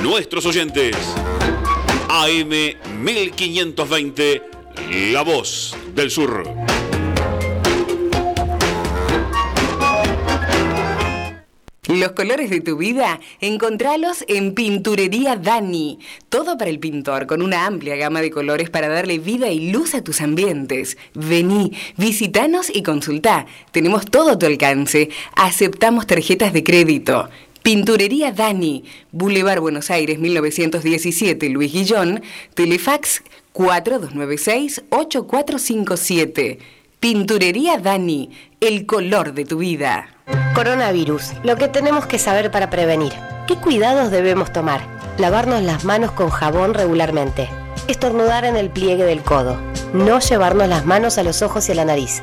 nuestros oyentes. AM 1520, La Voz del Sur. Los colores de tu vida, encontralos en Pinturería Dani. Todo para el pintor, con una amplia gama de colores para darle vida y luz a tus ambientes. Vení, visitanos y consultá. Tenemos todo a tu alcance. Aceptamos tarjetas de crédito. Pinturería Dani, Boulevard Buenos Aires 1917, Luis Guillón, Telefax 4296-8457. Pinturería Dani, el color de tu vida. Coronavirus, lo que tenemos que saber para prevenir. ¿Qué cuidados debemos tomar? Lavarnos las manos con jabón regularmente. Estornudar en el pliegue del codo. No llevarnos las manos a los ojos y a la nariz.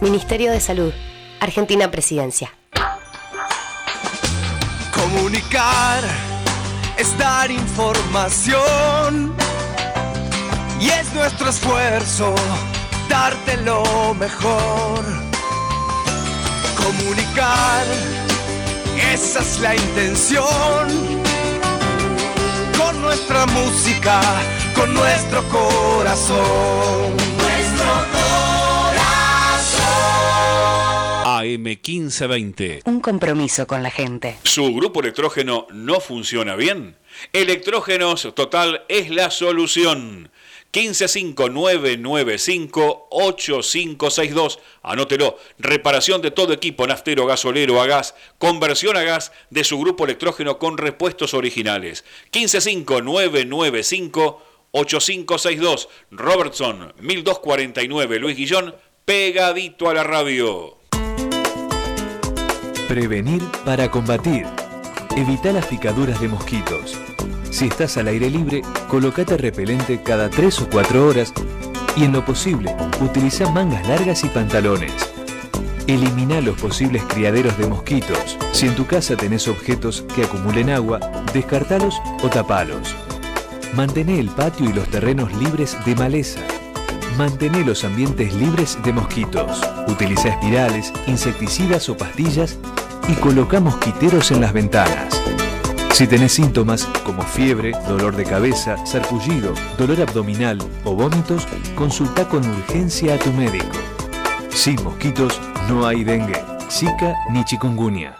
Ministerio de Salud. Argentina Presidencia. Comunicar es dar información y es nuestro esfuerzo darte lo mejor. Comunicar, esa es la intención. Con nuestra música, con nuestro corazón. AM1520. Un compromiso con la gente. ¿Su grupo electrógeno no funciona bien? Electrógenos Total es la solución. 1559958562. Anótelo. Reparación de todo equipo naftero, gasolero a gas. Conversión a gas de su grupo electrógeno con repuestos originales. 1559958562. Robertson 1249 Luis Guillón. Pegadito a la radio. Prevenir para combatir. Evita las picaduras de mosquitos. Si estás al aire libre, colocate repelente cada 3 o 4 horas y en lo posible, utiliza mangas largas y pantalones. Elimina los posibles criaderos de mosquitos. Si en tu casa tenés objetos que acumulen agua, descartalos o tapalos. Mantené el patio y los terrenos libres de maleza. Mantené los ambientes libres de mosquitos. Utiliza espirales, insecticidas o pastillas y coloca mosquiteros en las ventanas. Si tenés síntomas como fiebre, dolor de cabeza, sarpullido, dolor abdominal o vómitos, consulta con urgencia a tu médico. Sin mosquitos no hay dengue, zika ni chikungunya.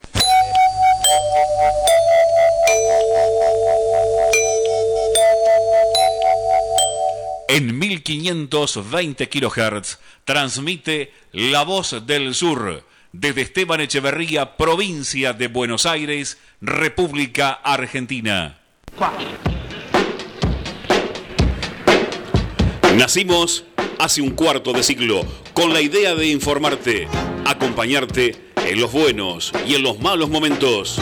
En 1520 kHz transmite La Voz del Sur desde Esteban Echeverría, provincia de Buenos Aires, República Argentina. Nacimos hace un cuarto de siglo con la idea de informarte, acompañarte en los buenos y en los malos momentos.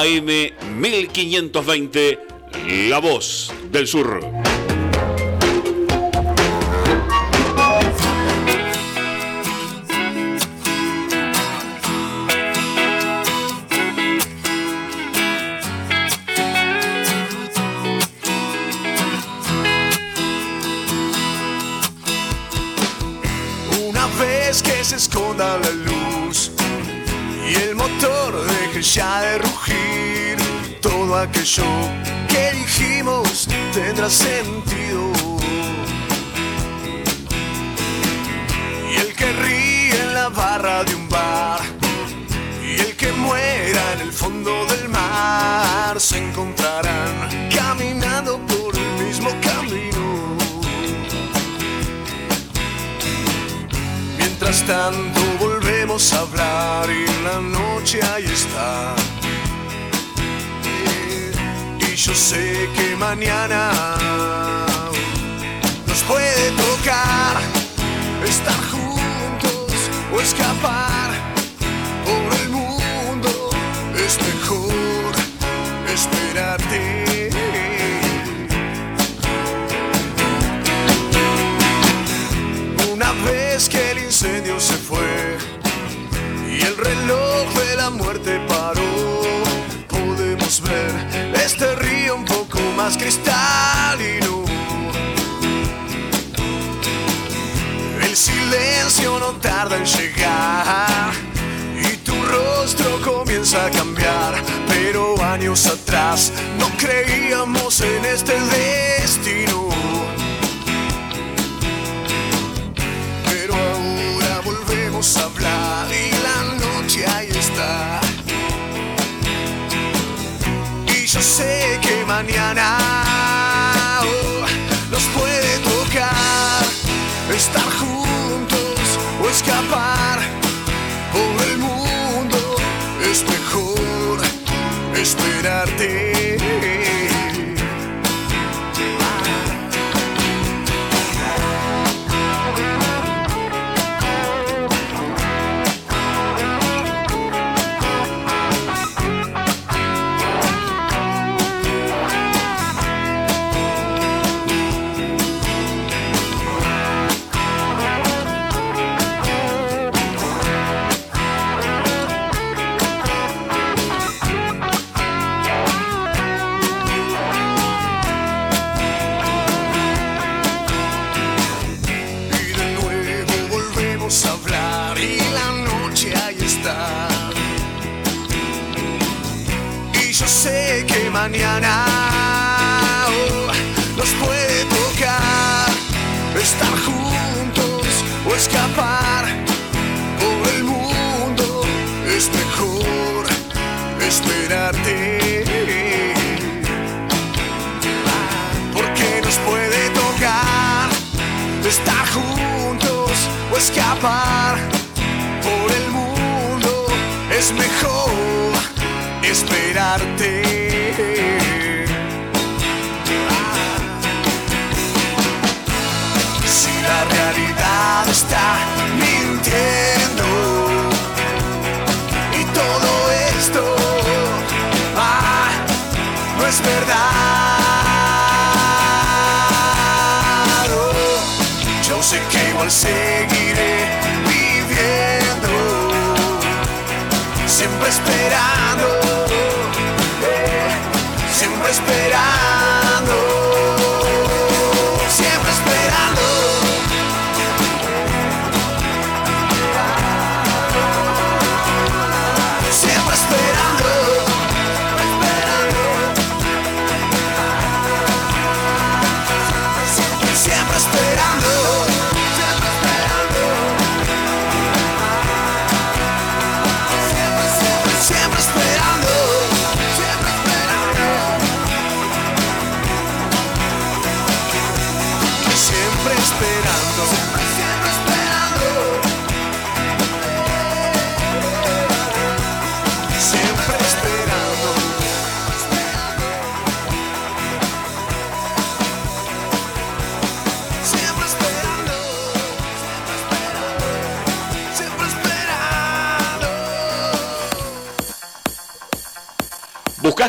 AM 1520, La Voz del Sur. Aquello que dijimos tendrá sentido. Y el que ríe en la barra de un bar y el que muera en el fondo del mar se encontrarán caminando por el mismo camino. Mientras tanto volvemos a hablar y en la noche ahí está. Yo sé que mañana nos puede tocar estar juntos o escapar por el mundo. Es mejor, es esperarte. Más cristalino. El silencio no tarda en llegar y tu rostro comienza a cambiar. Pero años atrás no creíamos en este destino. Pero ahora volvemos a sé que mañana oh, nos puede tocar estar juntos o escapar por el mundo. Es mejor esperarte.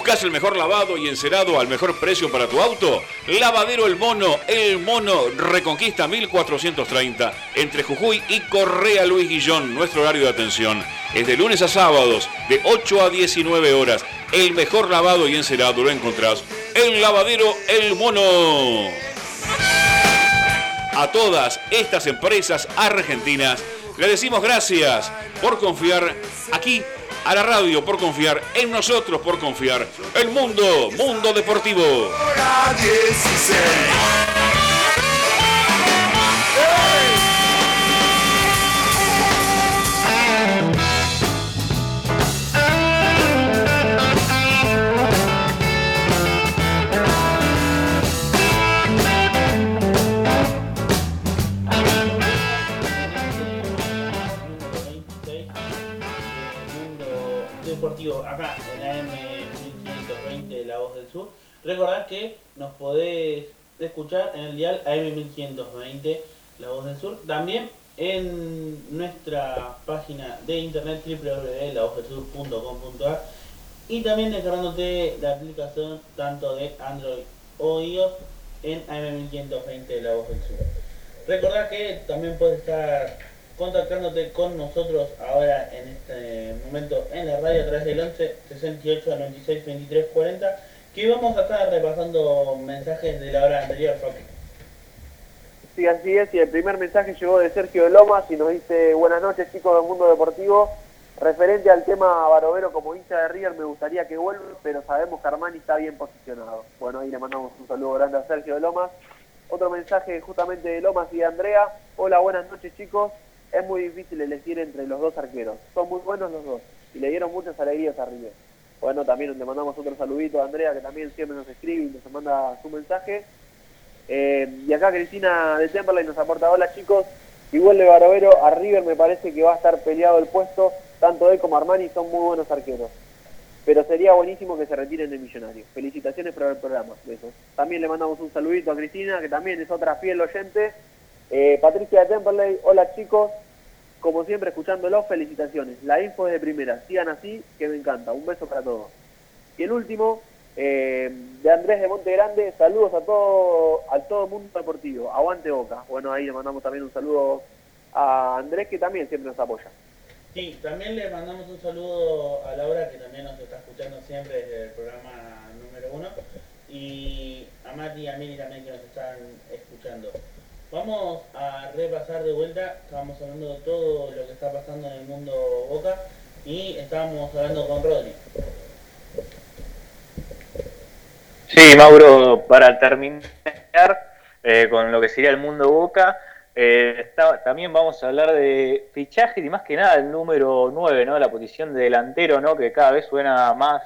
¿Buscas el mejor lavado y encerado al mejor precio para tu auto? Lavadero El Mono, El Mono Reconquista 1430, entre Jujuy y Correa Luis Guillón, nuestro horario de atención. Es de lunes a sábados, de 8 a 19 horas. El mejor lavado y encerado lo encontrás en Lavadero El Mono. A todas estas empresas argentinas le decimos gracias por confiar aquí a la radio por confiar, en nosotros por confiar. El mundo, mundo deportivo. Acá en AM 1520 de La Voz del Sur. Recordad que nos podés escuchar en el dial AM 1520 La Voz del Sur. También en nuestra página de internet www.lavozdelsur.com.ar y también descargándote la aplicación tanto de Android o iOS en AM 1520 de La Voz del Sur. Recordad que también puedes estar contactándote con nosotros ahora en este momento en la radio a través del 11 68 96 23 40 que vamos a estar repasando mensajes de la hora anterior, Facu. Sí, así es, y el primer mensaje llegó de Sergio Lomas y nos dice buenas noches chicos del mundo deportivo. Referente al tema Barovero como hincha de River me gustaría que vuelva, pero sabemos que Armani está bien posicionado. Bueno, ahí le mandamos un saludo grande a Sergio de Lomas. Otro mensaje justamente de Lomas y de Andrea. Hola, buenas noches chicos es muy difícil elegir entre los dos arqueros. Son muy buenos los dos y le dieron muchas alegrías a River. Bueno, también le mandamos otro saludito a Andrea, que también siempre nos escribe y nos manda su mensaje. Eh, y acá Cristina de Temperley nos aporta, hola chicos, igual de Barovero, a River me parece que va a estar peleado el puesto, tanto él como Armani son muy buenos arqueros. Pero sería buenísimo que se retiren de Millonario. Felicitaciones por el programa. Besos. También le mandamos un saludito a Cristina, que también es otra fiel oyente eh, Patricia Temperley, hola chicos, como siempre escuchándolo, felicitaciones. La info es de primera, sigan así, que me encanta. Un beso para todos. Y el último, eh, de Andrés de Monte Grande, saludos a todo, a todo mundo deportivo. Aguante Boca. Bueno, ahí le mandamos también un saludo a Andrés, que también siempre nos apoya. Sí, también le mandamos un saludo a Laura, que también nos está escuchando siempre desde el programa número uno, y a Mati y a Miri también que nos están escuchando. Vamos a repasar de vuelta, estábamos hablando de todo lo que está pasando en el mundo Boca y estábamos hablando con Rodri. Sí, Mauro, para terminar eh, con lo que sería el mundo Boca, eh, también vamos a hablar de fichaje y más que nada el número 9, ¿no? la posición de delantero, ¿no? que cada vez suena más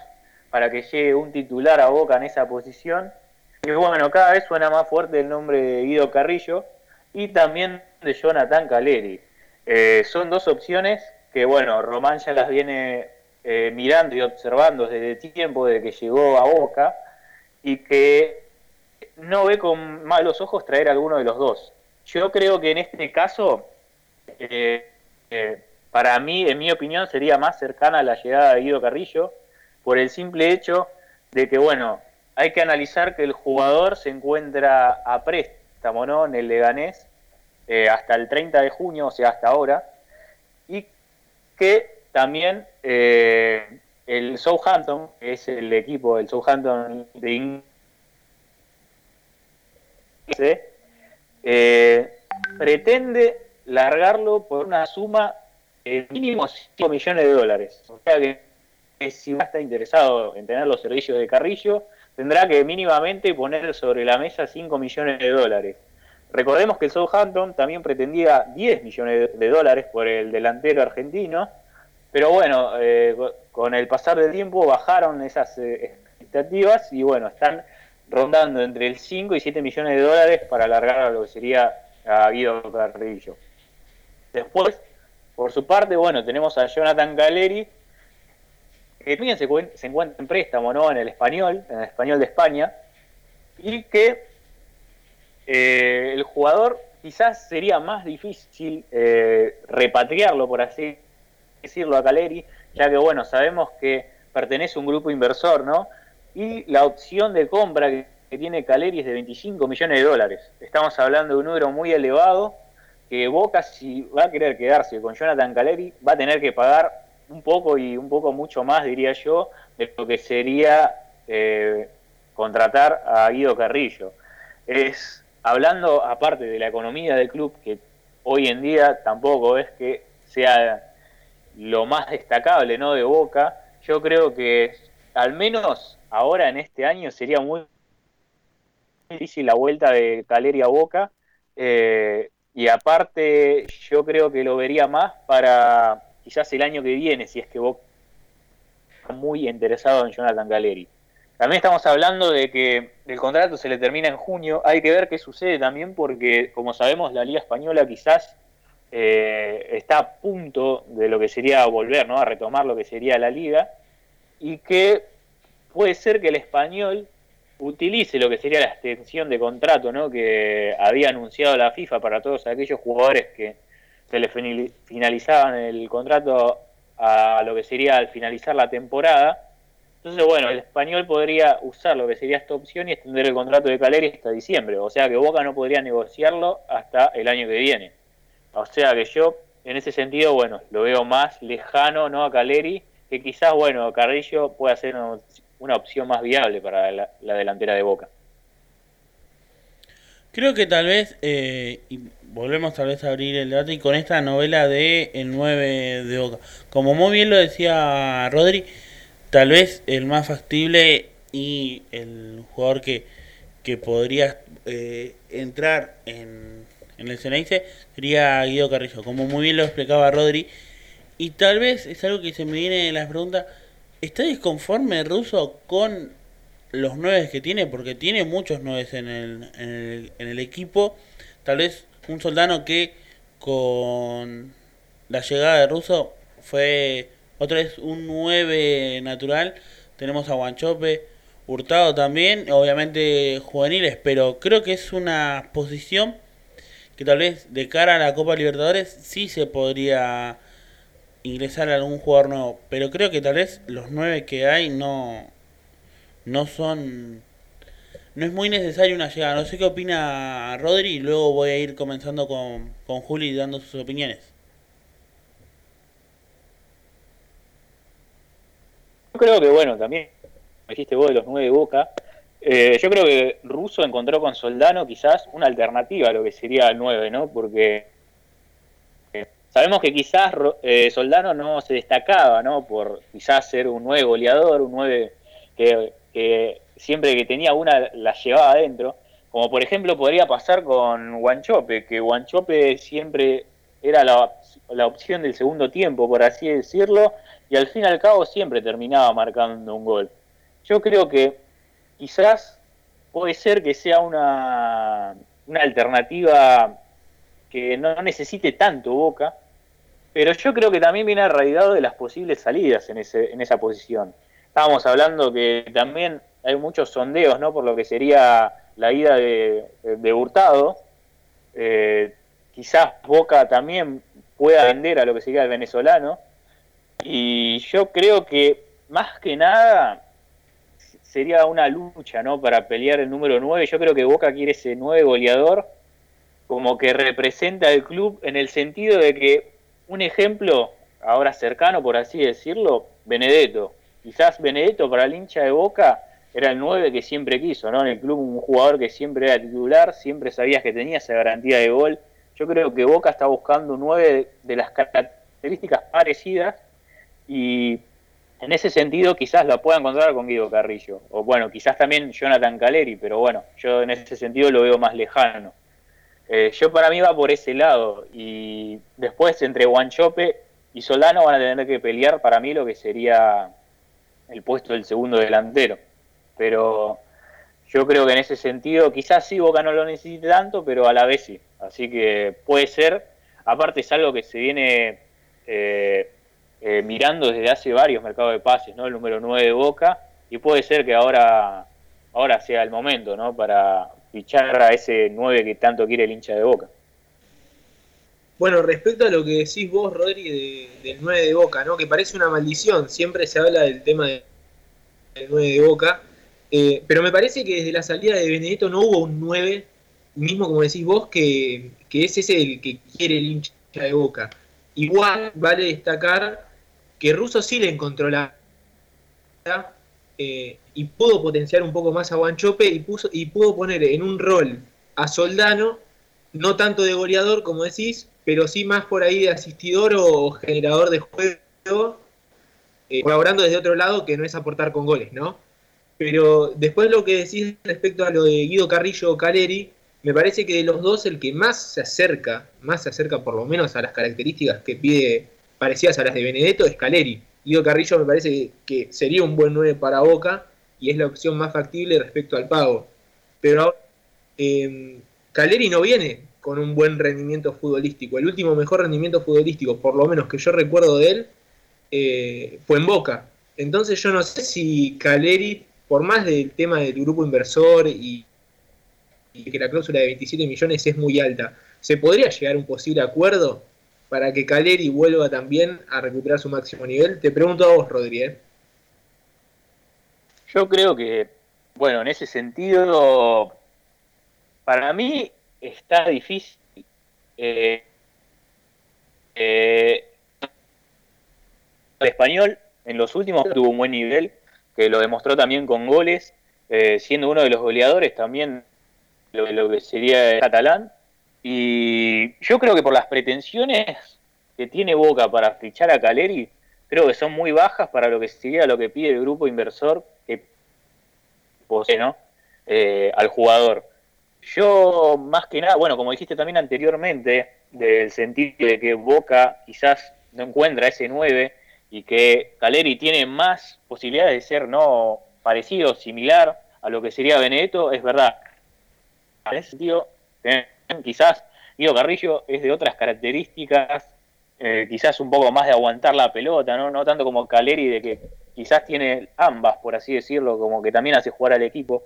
para que llegue un titular a Boca en esa posición. Y bueno, cada vez suena más fuerte el nombre de Guido Carrillo, y también de Jonathan Caleri. Eh, son dos opciones que, bueno, Román ya las viene eh, mirando y observando desde tiempo, desde que llegó a Boca, y que no ve con malos ojos traer alguno de los dos. Yo creo que en este caso, eh, para mí, en mi opinión, sería más cercana a la llegada de Guido Carrillo, por el simple hecho de que, bueno, hay que analizar que el jugador se encuentra a préstamo en el Leganés eh, hasta el 30 de junio, o sea, hasta ahora, y que también eh, el Southampton, que es el equipo del Southampton de Inglaterra, eh, pretende largarlo por una suma de mínimo 5 millones de dólares. O sea que, que si a estar interesado en tener los servicios de Carrillo, tendrá que mínimamente poner sobre la mesa 5 millones de dólares. Recordemos que el Southampton también pretendía 10 millones de dólares por el delantero argentino, pero bueno, eh, con el pasar del tiempo bajaron esas eh, expectativas y bueno, están rondando entre el 5 y 7 millones de dólares para alargar a lo que sería a Guido Carrillo. Después, por su parte, bueno, tenemos a Jonathan Galeri, que también se, se, encuentra en préstamo ¿no? en el español, en el español de España, y que eh, el jugador quizás sería más difícil eh, repatriarlo, por así decirlo, a Caleri, ya que bueno, sabemos que pertenece a un grupo inversor, ¿no? Y la opción de compra que, tiene Caleri es de 25 millones de dólares. Estamos hablando de un número muy elevado que Boca, si va a querer quedarse con Jonathan Caleri, va a tener que pagar un poco y un poco mucho más, diría yo, de lo que sería eh, contratar a Guido Carrillo. Es hablando aparte de la economía del club, que hoy en día tampoco es que sea lo más destacable ¿no? de Boca, yo creo que al menos ahora en este año sería muy difícil la vuelta de Caleri a Boca. Eh, y aparte, yo creo que lo vería más para quizás el año que viene, si es que Boca está muy interesado en Jonathan Caleri. También estamos hablando de que el contrato se le termina en junio. Hay que ver qué sucede también porque, como sabemos, la Liga Española quizás eh, está a punto de lo que sería volver, ¿no? A retomar lo que sería la Liga y que puede ser que el español utilice lo que sería la extensión de contrato, ¿no? Que había anunciado la FIFA para todos aquellos jugadores que se les finalizaban el contrato a lo que sería al finalizar la temporada entonces, bueno, el español podría usar lo que sería esta opción y extender el contrato de Caleri hasta diciembre. O sea que Boca no podría negociarlo hasta el año que viene. O sea que yo, en ese sentido, bueno, lo veo más lejano ¿no? a Caleri, que quizás, bueno, Carrillo pueda ser una, opción más viable para la, delantera de Boca. Creo que tal vez, eh, volvemos tal vez a abrir el debate, y con esta novela de El 9 de Boca. Como muy bien lo decía Rodri, Tal vez el más factible y el jugador que, que podría eh, entrar en, en el Ceneice sería Guido Carrillo, como muy bien lo explicaba Rodri. Y tal vez es algo que se me viene en las preguntas, ¿está disconforme Russo con los nueve que tiene? Porque tiene muchos nueve en el, en el, en el equipo. Tal vez un soldano que con la llegada de Russo fue otra vez un 9 natural. Tenemos a Guanchope, Hurtado también, obviamente juveniles, pero creo que es una posición que tal vez de cara a la Copa Libertadores sí se podría ingresar a algún jugador nuevo, pero creo que tal vez los 9 que hay no no son no es muy necesario una llegada. No sé qué opina Rodri y luego voy a ir comenzando con, con Juli dando sus opiniones. Yo creo que, bueno, también, me dijiste vos de los nueve Boca, eh, yo creo que Russo encontró con Soldano quizás una alternativa a lo que sería el 9, ¿no? Porque eh, sabemos que quizás eh, Soldano no se destacaba, ¿no? Por quizás ser un 9 goleador, un 9 que, siempre que tenía una la llevaba adentro. Como por ejemplo podría pasar con Guanchope, que Guanchope siempre era la, la opción del segundo tiempo, por así decirlo, y al fin y al cabo siempre terminaba marcando un gol. Yo creo que quizás puede ser que sea una, una alternativa que no necesite tanto Boca, pero yo creo que también viene arraigado de las posibles salidas en, ese, en esa posición. Estábamos hablando que también hay muchos sondeos, ¿no? Por lo que sería la ida de, de Hurtado. Eh, quizás Boca también pueda vender a lo que sería el venezolano. Y yo creo que más que nada sería una lucha, ¿no? Para pelear el número 9. Yo creo que Boca quiere ese 9 goleador como que representa al club en el sentido de que un ejemplo ahora cercano, por así decirlo, Benedetto. quizás Benedetto para el hincha de Boca era el 9 que siempre quiso, ¿no? En el club un jugador que siempre era titular, siempre sabías que tenía esa garantía de gol. Yo creo que Boca está buscando un 9 de las características parecidas y en ese sentido quizás la pueda encontrar con Guido Carrillo. O bueno, quizás también Jonathan Caleri, pero bueno, yo en ese sentido lo veo más lejano. Eh, yo para mí va por ese lado y después entre Guanchope y Solano van a tener que pelear para mí lo que sería el puesto del segundo delantero. Pero yo creo que en ese sentido quizás sí Boca no lo necesite tanto, pero a la vez sí. Así que puede ser. Aparte es algo que se viene eh, eh, mirando desde hace varios mercados de pases, ¿no? El número 9 de Boca. Y puede ser que ahora, ahora sea el momento, ¿no? Para fichar a ese 9 que tanto quiere el hincha de Boca. Bueno, respecto a lo que decís vos, Rodri, del 9 de Boca, ¿no? Que parece una maldición. Siempre se habla del tema del 9 de Boca. Eh, pero me parece que desde la salida de Benedetto no hubo un 9, mismo como decís vos, que, que es ese el que quiere el hincha de Boca. Igual vale destacar que Russo sí le encontró la eh, y pudo potenciar un poco más a Guanchope y, y pudo poner en un rol a Soldano, no tanto de goleador como decís, pero sí más por ahí de asistidor o generador de juego, eh, colaborando desde otro lado que no es aportar con goles, ¿no? Pero después lo que decís respecto a lo de Guido Carrillo o Caleri, me parece que de los dos el que más se acerca, más se acerca por lo menos a las características que pide parecidas a las de Benedetto es Caleri. Guido Carrillo me parece que sería un buen 9 para Boca y es la opción más factible respecto al pago. Pero ahora, eh, Caleri no viene con un buen rendimiento futbolístico. El último mejor rendimiento futbolístico, por lo menos que yo recuerdo de él, eh, fue en Boca. Entonces yo no sé si Caleri, por más del tema del grupo inversor y, que la cláusula de 27 millones es muy alta, ¿se podría llegar a un posible acuerdo para que Caleri vuelva también a recuperar su máximo nivel? Te pregunto a vos, Rodríguez. Yo creo que, bueno, en ese sentido, para mí está difícil. Eh, eh, el español en los últimos tuvo un buen nivel, que lo demostró también con goles, eh, siendo uno de los goleadores también lo, lo que sería el catalán. Y yo creo que por las pretensiones que tiene Boca para fichar a Caleri, creo que son muy bajas para lo que sería lo que pide el grupo inversor que posee ¿no? al jugador. Yo, más que nada, bueno, como dijiste también anteriormente, del sentido de que Boca quizás no encuentra ese 9 y que Caleri tiene más posibilidades de ser no parecido, similar a lo que sería Benedetto, es verdad. En ese sentido, quizás Guido Carrillo es de otras características, eh, quizás un poco más de aguantar la pelota, ¿no? no tanto como Caleri, de que quizás tiene ambas, por así decirlo, como que también hace jugar al equipo.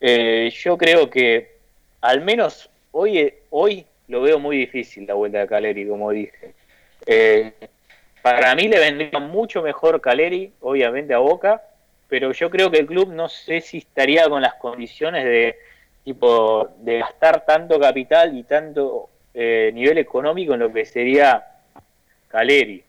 Eh, yo creo que al menos hoy, hoy lo veo muy difícil la vuelta de Caleri, como dije. Eh, para mí le vendría mucho mejor Caleri, obviamente a Boca, pero yo creo que el club no sé si estaría con las condiciones de tipo de gastar tanto capital y tanto eh, nivel económico en lo que sería Caleri.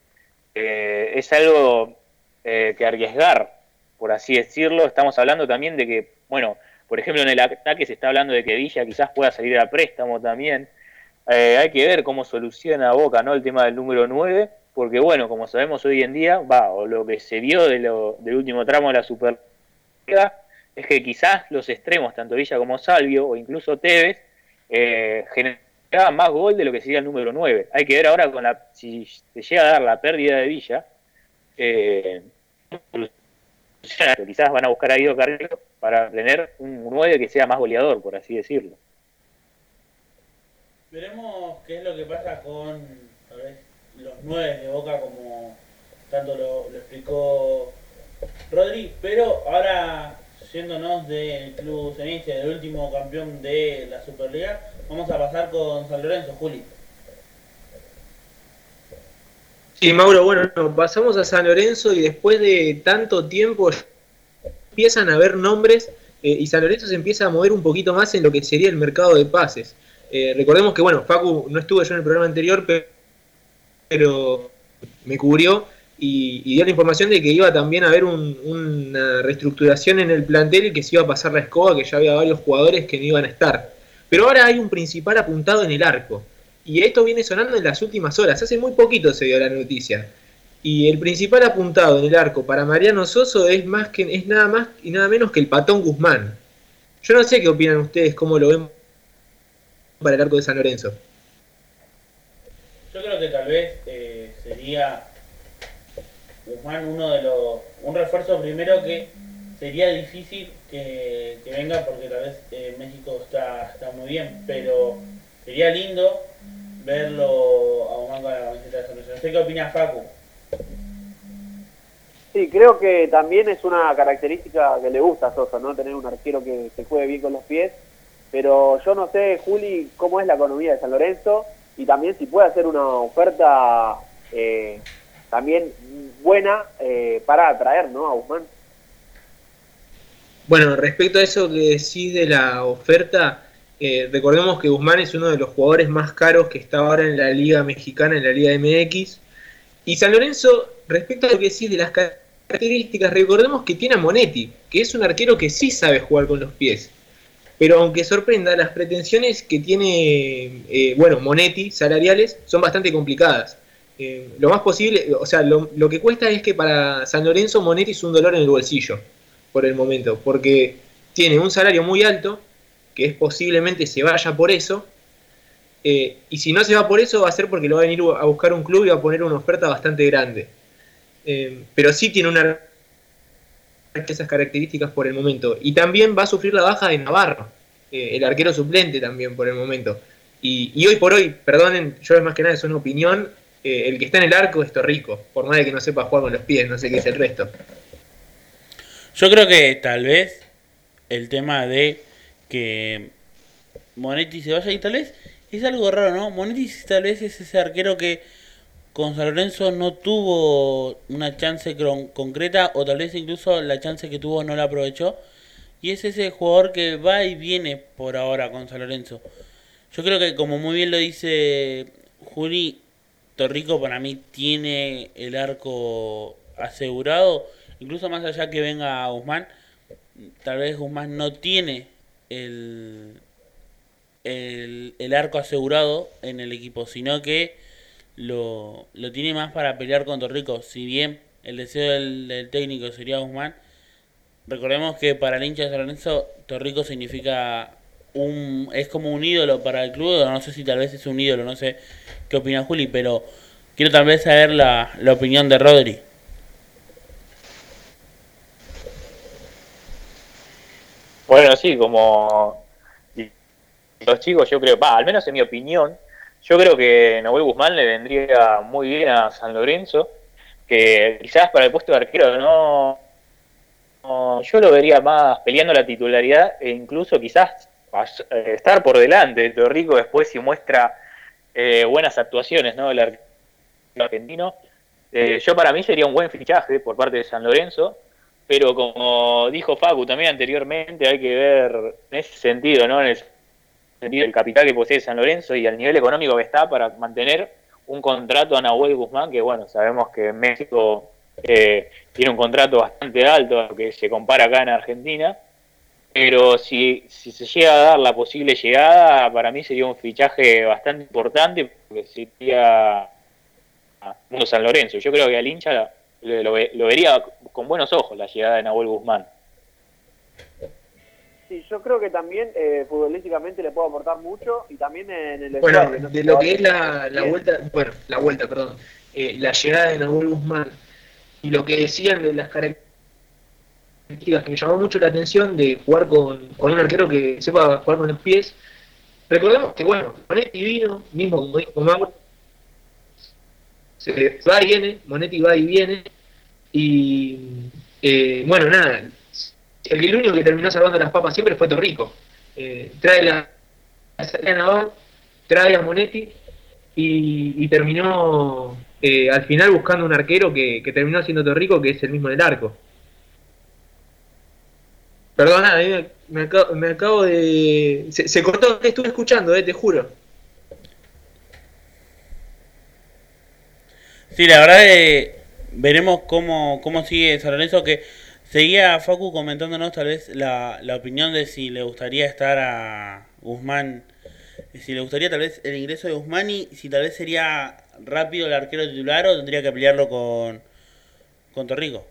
Eh, es algo que arriesgar, por así decirlo. Estamos hablando también de que, bueno, por ejemplo, en el ataque se está hablando de que Villa quizás pueda salir a préstamo también. Eh, hay que ver cómo soluciona Boca ¿no? el tema del número 9, porque bueno, como sabemos hoy en día, va, o lo que se vio de lo, del último tramo de la Superliga, es que quizás los extremos, tanto Villa como Salvio, o incluso Tevez, eh, generaban más gol de lo que sería el número 9. Hay que ver ahora con la, si se llega a dar la pérdida de Villa, eh, quizás van a buscar a Guido Carrillo para tener un 9 que sea más goleador, por así decirlo. Veremos qué es lo que pasa con los 9 de Boca, como tanto lo, explicó Rodri, pero ahora yéndonos del club Ceniche, del último campeón de la Superliga, vamos a pasar con San Lorenzo, Juli. Sí, Mauro, bueno, pasamos a San Lorenzo y después de tanto tiempo empiezan a haber nombres eh, y San Lorenzo se empieza a mover un poquito más en lo que sería el mercado de pases. Eh, recordemos que, bueno, Facu no estuvo yo en el programa anterior, pero, me cubrió y, dio la información de que iba también a haber un- una reestructuración en el plantel y que se iba a pasar la escoba, que ya había varios jugadores que no iban a estar. Pero ahora hay un principal apuntado en el arco. Y esto viene sonando en las últimas horas. Hace muy poquito se dio la noticia. Y el principal apuntado en el arco para Mariano Soso es más que es nada más y nada menos que el Patón Guzmán. Yo no sé qué opinan ustedes, cómo lo ven para el arco de San Lorenzo. Yo creo que tal vez sería Guzmán uno de los. un refuerzo primero que sería difícil que, venga porque tal vez eh, México está, está muy bien, pero sería lindo verlo a Guzmán la camiseta de San Lorenzo. No sé qué opina Facu. Sí, creo que también es una característica que le gusta a Sosa, ¿no? Tener un arquero que se juegue bien con los pies. Pero yo no sé, Juli, cómo es la economía de San Lorenzo y también si puede hacer una oferta eh, también buena eh, para atraer, ¿no? A Guzmán. Bueno, respecto a eso que decís de la oferta, eh, recordemos que Guzmán es uno de los jugadores más caros que está ahora en la Liga Mexicana, en la Liga MX. Y San Lorenzo, respecto a lo que decís de las características, recordemos que tiene a Monetti, que es un arquero que sí sabe jugar con los pies. Pero aunque sorprenda, las pretensiones que tiene, eh, bueno, Monetti, salariales, son bastante complicadas. Eh, lo más posible, o sea, lo, que cuesta es que para San Lorenzo Monetti es un dolor en el bolsillo por el momento, porque tiene un salario muy alto, que es posiblemente se vaya por eso, eh, y si no se va por eso va a ser porque lo va a venir a buscar un club y va a poner una oferta bastante grande. Eh, pero sí tiene una esas características por el momento. Y también va a sufrir la baja de Navarro, el arquero suplente también por el momento. Y, y hoy por hoy, perdonen, yo es más que nada es una opinión, eh, el que está en el arco es Torrico, por más de que no sepa jugar con los pies, no sé qué es el resto. Yo creo que tal vez el tema de que Monetti se vaya y tal vez es algo raro, ¿no? Monetti tal vez es ese arquero que con San Lorenzo no tuvo una chance cron- concreta o tal vez incluso la chance que tuvo no la aprovechó. Y es ese jugador que va y viene por ahora con San Lorenzo. Yo creo que como muy bien lo dice Juli, Torrico para mí tiene el arco asegurado. Incluso más allá que venga Guzmán, tal vez Guzmán no tiene el, el, el arco asegurado en el equipo, sino que lo, lo tiene más para pelear con Torrico. Si bien el deseo del, del técnico sería Guzmán, recordemos que para el hincha de San Lorenzo, Torrico significa un es como un ídolo para el club. No sé si tal vez es un ídolo, no sé qué opina Juli, pero quiero tal vez saber la, la opinión de Rodri. Bueno, sí, como los chicos, yo creo, al menos en mi opinión, yo creo que Nahuel Guzmán le vendría muy bien a San Lorenzo, que quizás para el puesto de arquero no, no- yo lo vería más peleando la titularidad e incluso quizás estar por delante de Torrico después si muestra eh, buenas actuaciones, ¿no? El argentino. Eh, yo para mí sería un buen fichaje por parte de San Lorenzo, pero como dijo Facu también anteriormente, hay que ver en ese sentido, ¿no? En el sentido del capital que posee San Lorenzo y al nivel económico que está para mantener un contrato a Nahuel Guzmán, que bueno, sabemos que México eh, tiene un contrato bastante alto que se compara acá en Argentina, pero si, si se llega a dar la posible llegada, para mí sería un fichaje bastante importante, porque sería Mundo San Lorenzo. Yo creo que al hincha lo, lo ve- lo vería con buenos ojos la llegada de Nahuel Guzmán. Sí, yo creo que también eh, futbolísticamente le puede aportar mucho y también en el Bueno, de lo que es la, la vuelta, bueno, la vuelta, perdón, eh, la llegada de Nahuel Guzmán y lo que decían de las características que me llamó mucho la atención de jugar con, un arquero que sepa jugar con los pies. Recordemos que, bueno, Monetti vino, mismo como dijo Mauro, se va y viene, Monetti va y viene, y eh, bueno, nada, el, el único que terminó salvando las papas siempre fue Torrico. Eh, trae la, trae a Navarro, trae a Monetti y, terminó eh, al final buscando un arquero que, que terminó siendo Torrico, que es el mismo del arco. Perdona, a mí me, me acabo, me acabo de... Se, se cortó, te estuve escuchando, eh, te juro. Sí, la verdad que veremos cómo, cómo sigue San Lorenzo, que seguía Facu comentándonos tal vez la, la opinión de si le gustaría estar a Guzmán, si le gustaría tal vez el ingreso de Guzmán y si tal vez sería rápido el arquero titular o tendría que pelearlo con, con Torrico.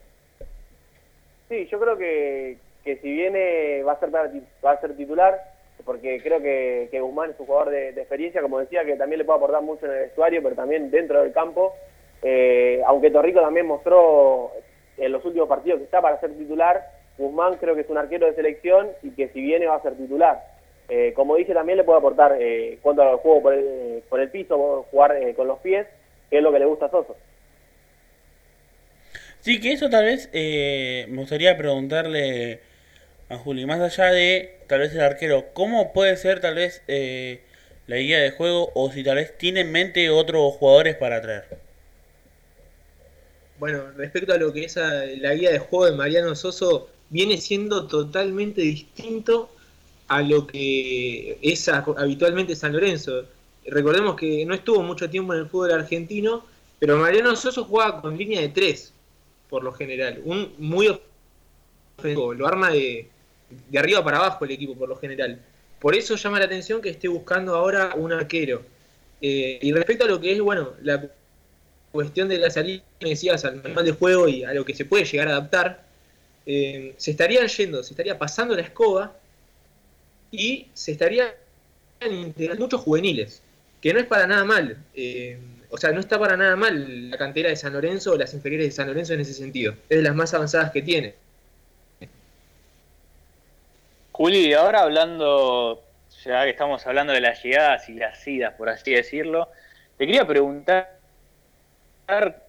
Sí, yo creo que, que si viene va a ser va a ser titular, porque creo que, que Guzmán es un jugador de, experiencia, como decía, que también le puede aportar mucho en el vestuario, pero también dentro del campo. Eh, aunque Torrico también mostró en los últimos partidos que está para ser titular, Guzmán creo que es un arquero de selección y que si viene va a ser titular. Eh, como dije, también le puede aportar eh, cuanto al juego por el, por el piso, jugar eh, con los pies, que es lo que le gusta a Soso. Sí, que eso tal vez me gustaría preguntarle a Juli, más allá de tal vez el arquero, ¿cómo puede ser tal vez eh, la guía de juego o si tal vez tiene en mente otros jugadores para traer? Bueno, respecto a lo que es la guía de juego de Mariano Soso, viene siendo totalmente distinto a lo que es habitualmente San Lorenzo. Recordemos que no estuvo mucho tiempo en el fútbol argentino, pero Mariano Soso juega con línea de tres, por lo general. Un muy ofensivo, lo arma de, de arriba para abajo el equipo, por lo general. Por eso llama la atención que esté buscando ahora un arquero. Eh, y respecto a lo que es, bueno, la cuestión de la salida, me decías, al manual de juego y a lo que se puede llegar a adaptar, eh, se estarían yendo, se estaría pasando la escoba y se estarían integrando muchos juveniles, que no es para nada mal. Eh, o sea, no está para nada mal la cantera de San Lorenzo o las inferiores de San Lorenzo en ese sentido. Es de las más avanzadas que tiene. Juli, ahora hablando, ya que estamos hablando de las llegadas y las idas, por así decirlo, te quería preguntar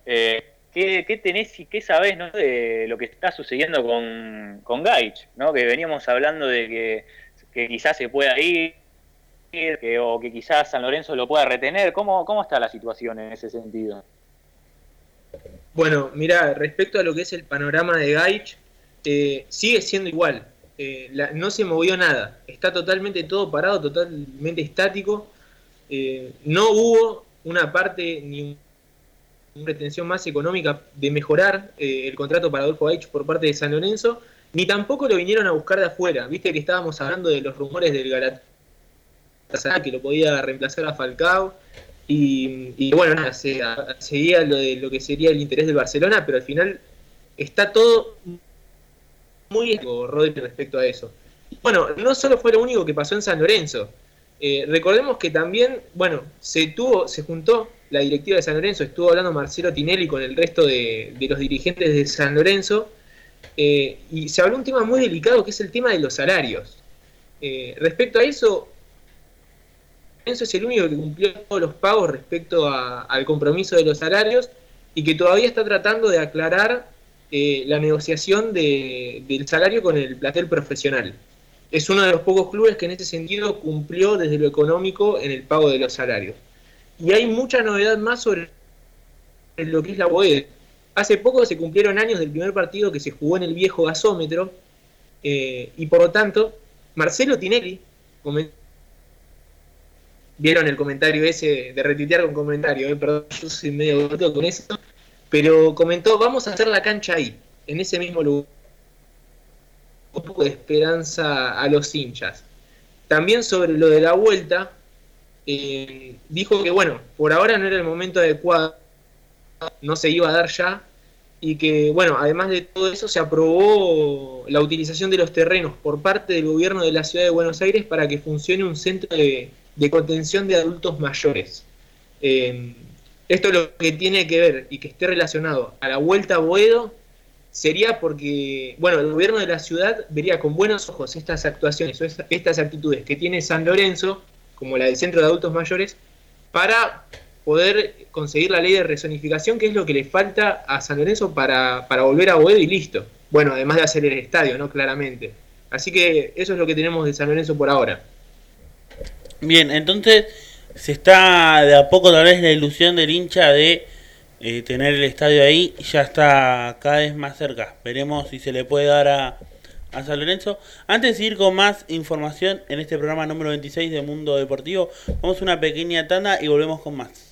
eh, ¿qué, ¿qué, tenés y qué sabés ¿no? de lo que está sucediendo con, con Gaich, ¿no? que veníamos hablando de que, que quizás se pueda ir o que quizás San Lorenzo lo pueda retener. ¿Cómo, ¿Cómo está la situación en ese sentido? Bueno, mira, respecto a lo que es el panorama de Gaich, eh, sigue siendo igual. Eh, no se movió nada. Está totalmente todo parado, totalmente estático. Eh, no hubo una parte ni una pretensión más económica de mejorar eh, el contrato para Adolfo Gaich por parte de San Lorenzo, ni tampoco lo vinieron a buscar de afuera. Viste que estábamos hablando de los rumores del Galatasaray que lo podía reemplazar a Falcao. Y, y bueno, nada, se, seguía lo de lo que sería el interés del Barcelona, pero al final está todo muy Rodri respecto a eso. Bueno, no solo fue lo único que pasó en San Lorenzo. Eh, recordemos que también, bueno, se tuvo, se juntó la directiva de San Lorenzo, estuvo hablando Marcelo Tinelli con el resto de, de los dirigentes de San Lorenzo, eh, y se habló un tema muy delicado que es el tema de los salarios. Eh, respecto a eso, Lorenzo es el único que cumplió todos los pagos respecto al compromiso de los salarios y que todavía está tratando de aclarar eh, la negociación de, del salario con el platel profesional. Es uno de los pocos clubes que en ese sentido cumplió desde lo económico en el pago de los salarios. Y hay mucha novedad más sobre lo que es la BOE. Hace poco se cumplieron años del primer partido que se jugó en el viejo gasómetro eh, y por lo tanto Marcelo Tinelli, vieron el comentario ese de retuitear con comentario, eh, perdón, yo soy medio con eso, pero comentó, vamos a hacer la cancha ahí, en ese mismo lugar. Un poco de esperanza a los hinchas. También sobre lo de la vuelta, eh, dijo que bueno, por ahora no era el momento adecuado, no se iba a dar ya, y que bueno, además de todo eso se aprobó la utilización de los terrenos por parte del gobierno de la ciudad de Buenos Aires para que funcione un centro de, contención de adultos mayores. Eh, esto es lo que tiene que ver y que esté relacionado a la vuelta a Boedo sería porque, bueno, el gobierno de la ciudad vería con buenos ojos estas actuaciones o estas actitudes que tiene San Lorenzo, como la del Centro de Adultos Mayores, para poder conseguir la ley de rezonificación, que es lo que le falta a San Lorenzo para, para volver a Boedo y listo. Bueno, además de hacer el estadio, ¿no? Claramente. Así que eso es lo que tenemos de San Lorenzo por ahora. Bien, entonces se está de a poco tal vez la ilusión del hincha de eh, tener el estadio ahí ya está cada vez más cerca. Veremos si se le puede dar a, a San Lorenzo. Antes de ir con más información en este programa número 26 de Mundo Deportivo, vamos a una pequeña tanda y volvemos con más.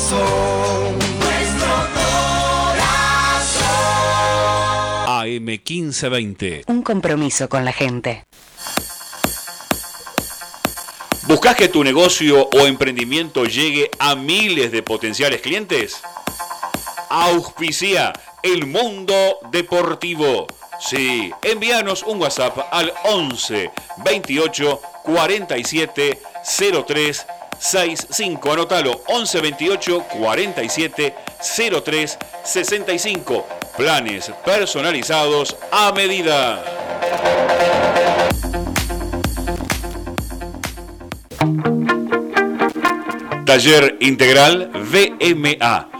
corazón. Nuestro corazón. AM1520. Un compromiso con la gente. ¿Buscas que tu negocio o emprendimiento llegue a miles de potenciales clientes? Auspicia el mundo deportivo. Sí, envíanos un WhatsApp al 11 28 47 03 65. Anótalo 11 28 47 03 65. Planes personalizados a medida. Taller Integral VMA.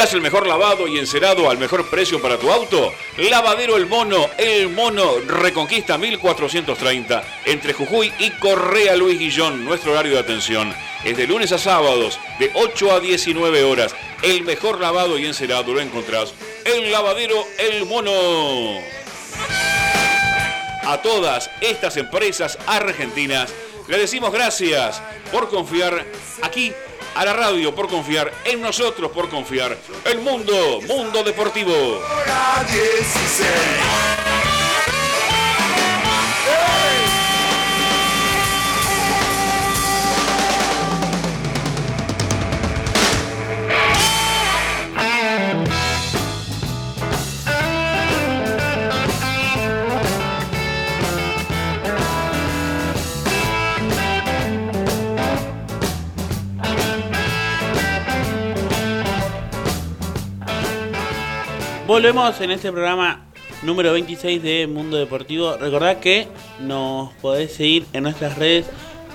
¿Buscas el mejor lavado y encerado al mejor precio para tu auto? Lavadero El Mono, El Mono Reconquista 1430, entre Jujuy y Correa Luis Guillón, nuestro horario de atención. Es de lunes a sábados, de 8 a 19 horas. El mejor lavado y encerado lo encontrás en Lavadero El Mono. A todas estas empresas argentinas le decimos gracias por confiar aquí a la radio por confiar, en nosotros por confiar. El mundo, mundo deportivo. Volvemos en este programa número 26 de Mundo Deportivo. Recordad que nos podés seguir en nuestras redes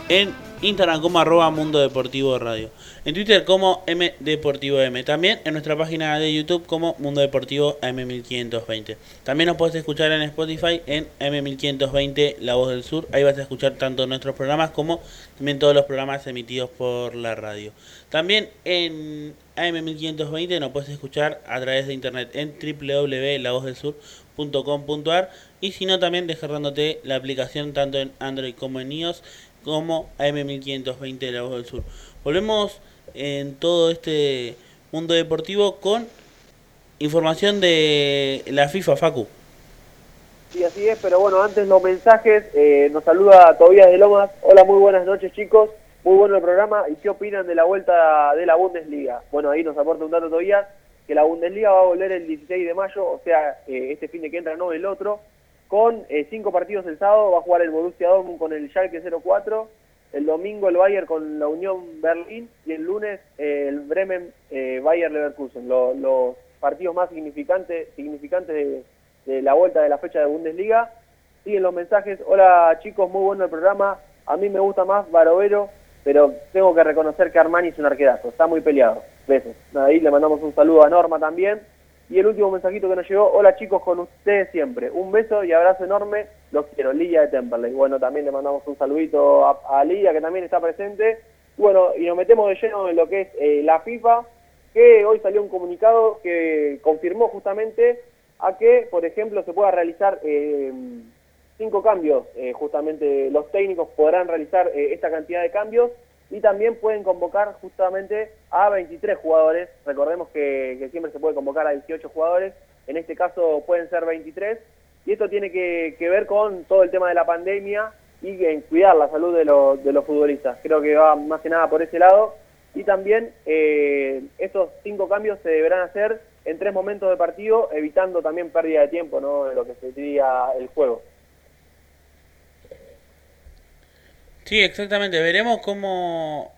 en Instagram como arroba Mundo Deportivo Radio. En Twitter como M Deportivo M. También en nuestra página de YouTube como Mundo Deportivo M1520. También nos podés escuchar en Spotify en M1520 La Voz del Sur. Ahí vas a escuchar tanto nuestros programas como también todos los programas emitidos por la radio. También en AM1520 nos puedes escuchar a través de internet en www.lavozdelsur.com.ar y si no también descargándote la aplicación tanto en Android como en iOS como AM1520 de La Voz del Sur. Volvemos en todo este mundo deportivo con información de la FIFA, Facu. Sí, así es, pero bueno, antes los mensajes, eh, nos saluda Tobias de Lomas. Hola, muy buenas noches chicos, muy bueno el programa. ¿Y qué opinan de la vuelta de la Bundesliga? Bueno, ahí nos aporta un dato Tobias, que la Bundesliga va a volver el 16 de mayo, o sea, eh, este fin de que entra, no el otro, con eh, cinco partidos el sábado, va a jugar el Borussia Dortmund con el Schalke 04, el domingo el Bayern con la Unión Berlín y el lunes eh, el Bremen eh, Bayern Leverkusen, los partidos más significantes, significantes de, la vuelta de la fecha de Bundesliga. Siguen los mensajes, hola chicos, muy bueno el programa, a mí me gusta más Barovero, pero tengo que reconocer que Armani es un arquerazo, está muy peleado. Besos. Ahí le mandamos un saludo a Norma también. Y el último mensajito que nos llegó, hola chicos, con ustedes siempre. Un beso y abrazo enorme, los quiero, Lilla de Temperley. Bueno, también le mandamos un saludito a, a Lilla, que también está presente. Bueno, y nos metemos de lleno en lo que es eh, la FIFA, que hoy salió un comunicado que confirmó justamente a que, por ejemplo, se pueda realizar eh, cinco cambios. Eh, justamente los técnicos podrán realizar esta cantidad de cambios y también pueden convocar justamente a 23 jugadores. Recordemos que, siempre se puede convocar a 18 jugadores, en este caso pueden ser 23. Y esto tiene que, ver con todo el tema de la pandemia y en cuidar la salud de, los de los futbolistas. Creo que va más que nada por ese lado. Y también eh, estos cinco cambios se deberán hacer en tres momentos de partido, evitando también pérdida de tiempo ¿no? en lo que sería el juego. Sí, exactamente. Veremos cómo